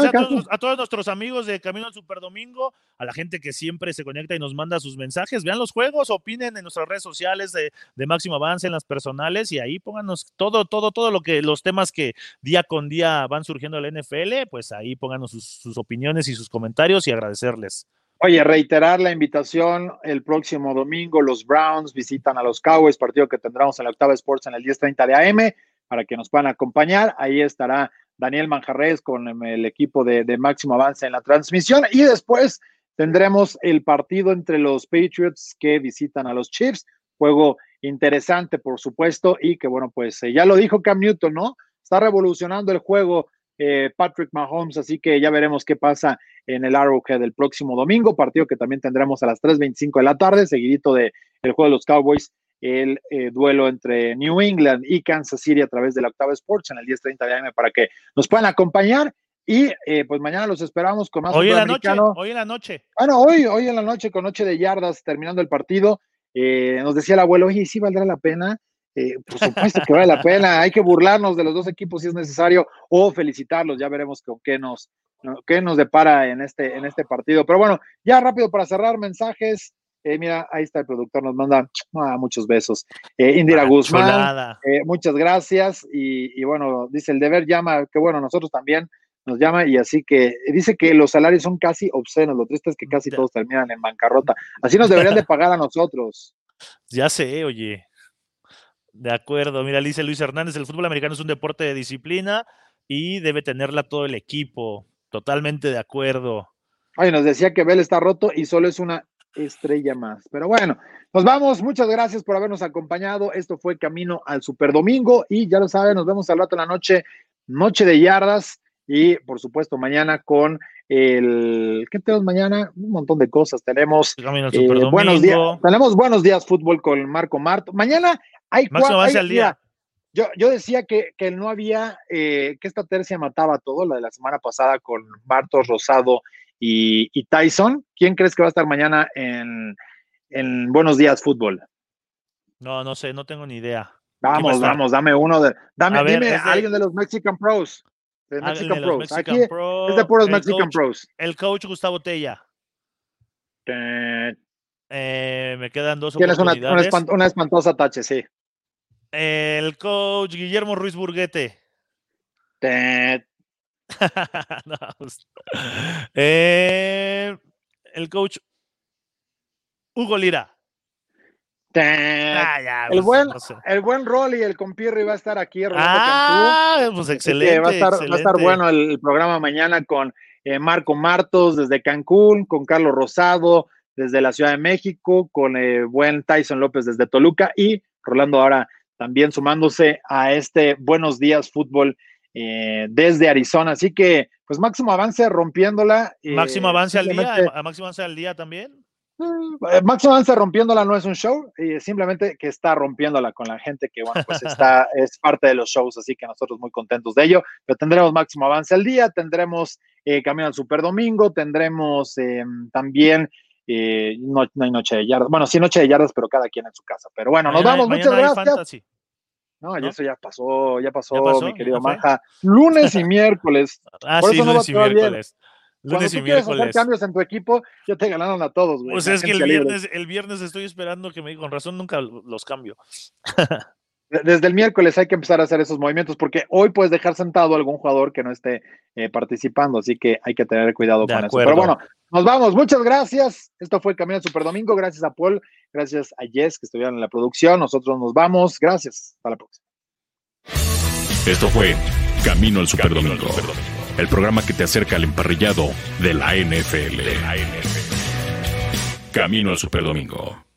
a, todos, nuestros amigos de Camino al Super Domingo, a la gente que siempre se conecta y nos manda sus mensajes, vean los juegos, opinen en nuestras redes sociales de, Máximo Avance, en las personales, y ahí pónganos todo, todo, todo lo que, los temas que día con día van surgiendo en la NFL, pues ahí pónganos sus, sus opiniones y sus comentarios y agradecerles. Oye, reiterar la invitación, el próximo domingo los Browns visitan a los Cowboys, partido que tendremos en la Octava Sports en el 10.30 de AM, para que nos puedan acompañar. Ahí estará Daniel Manjarres con el equipo de, Máximo Avance en la transmisión. Y después tendremos el partido entre los Patriots que visitan a los Chiefs. Juego interesante, por supuesto, y que bueno, pues eh, ya lo dijo Cam Newton, ¿no? Está revolucionando el juego eh, Patrick Mahomes, así que ya veremos qué pasa en el Arrowhead el próximo domingo, partido que también tendremos a las 3.25 de la tarde, seguidito del el juego de los Cowboys el eh, duelo entre New England y Kansas City a través de la Octava Sports en el 10:30 de AM para que nos puedan acompañar. Y eh, pues mañana los esperamos con más hoy en la noche, hoy en la noche. Bueno, hoy, hoy en la noche con noche de yardas terminando el partido. Eh, nos decía el abuelo, oye, sí valdrá la pena. por supuesto que vale la pena. Hay que burlarnos de los dos equipos si es necesario o felicitarlos. Ya veremos con qué nos, qué nos depara en este, en este partido. Pero bueno, ya rápido para cerrar mensajes. Eh, mira, ahí está el productor, nos manda ah, muchos besos. Eh, Indira Guzmán, eh, muchas gracias. Y, bueno, dice el deber llama, que bueno, nosotros también nos llama y así que dice que los salarios son casi obscenos. Lo triste es que casi todos terminan en bancarrota. Así nos deberían de pagar a nosotros. Ya sé, oye. De acuerdo, mira, dice Luis Hernández, el fútbol americano es un deporte de disciplina y debe tenerla todo el equipo. Totalmente de acuerdo. Oye, nos decía que Bell está roto y solo es una estrella más. Pero bueno, nos vamos. Muchas gracias por habernos acompañado. Esto fue Camino al Super Domingo y ya lo saben, nos vemos al rato en la noche, noche de yardas y por supuesto mañana con el ¿qué tenemos mañana? Un montón de cosas. Tenemos eh, buenos días, tenemos buenos días fútbol con Marco Marto. Mañana hay cuatro al día. Yo, yo, decía que, que no había, eh, que esta tercia mataba todo, la de la semana pasada con Martos Rosado y, Tyson. ¿Quién crees que va a estar mañana en, Buenos Días Fútbol? No, no sé, no tengo ni idea. Vamos, vamos, dame uno de. Dame, dime alguien de los Mexican Pros. De Mexican Pros. Aquí es de puros Mexican Pros. El coach Gustavo Tella. Eh, me quedan dos Tienes oportunidades. Una, una, espantosa tache, sí. El coach Guillermo Ruiz Burguete. Pues, eh, el coach Hugo Lira. Ah, el, pues, buen, el buen Rolly, el compirri va a estar aquí. Ah, pues excelente. Va a, estar, bueno el, programa mañana con eh, Marco Martos desde Cancún, con Carlos Rosado desde la Ciudad de México, con el buen Tyson López desde Toluca y Rolando ahora también sumándose a este Buenos Días Fútbol eh, desde Arizona. Así que, pues máximo avance rompiéndola. Eh, máximo avance al día, máximo avance al día también. Eh, máximo avance rompiéndola no es un show, simplemente que está rompiéndola con la gente que, bueno, pues está, es parte de los shows, así que nosotros muy contentos de ello. Pero tendremos máximo avance al día, tendremos Camino al Super Domingo, tendremos también. no, hay noche de yardas. Bueno, sí, noche de yardas, pero cada quien en su casa. Pero bueno, nos vamos. Muchas gracias. No, eso ya pasó, ya pasó, mi querido Maja. Lunes y miércoles. Ah, sí, lunes y miércoles. Lunes y miércoles. hacer cambios en tu equipo, ya te ganaron a todos, güey. Pues es que el viernes, el viernes estoy esperando que me digan, con razón nunca los cambio. desde el miércoles hay que empezar a hacer esos movimientos porque hoy puedes dejar sentado a algún jugador que no esté eh, participando, así que hay que tener cuidado con eso. Pero bueno, nos vamos. Muchas gracias. Esto fue Camino al Super Domingo. Gracias a Paul, gracias a Jess que estuvieron en la producción. Nosotros nos vamos. Gracias. Hasta la próxima. Esto fue Camino al Super Domingo, el programa que te acerca al emparrillado de la NFL. Camino al Super Domingo.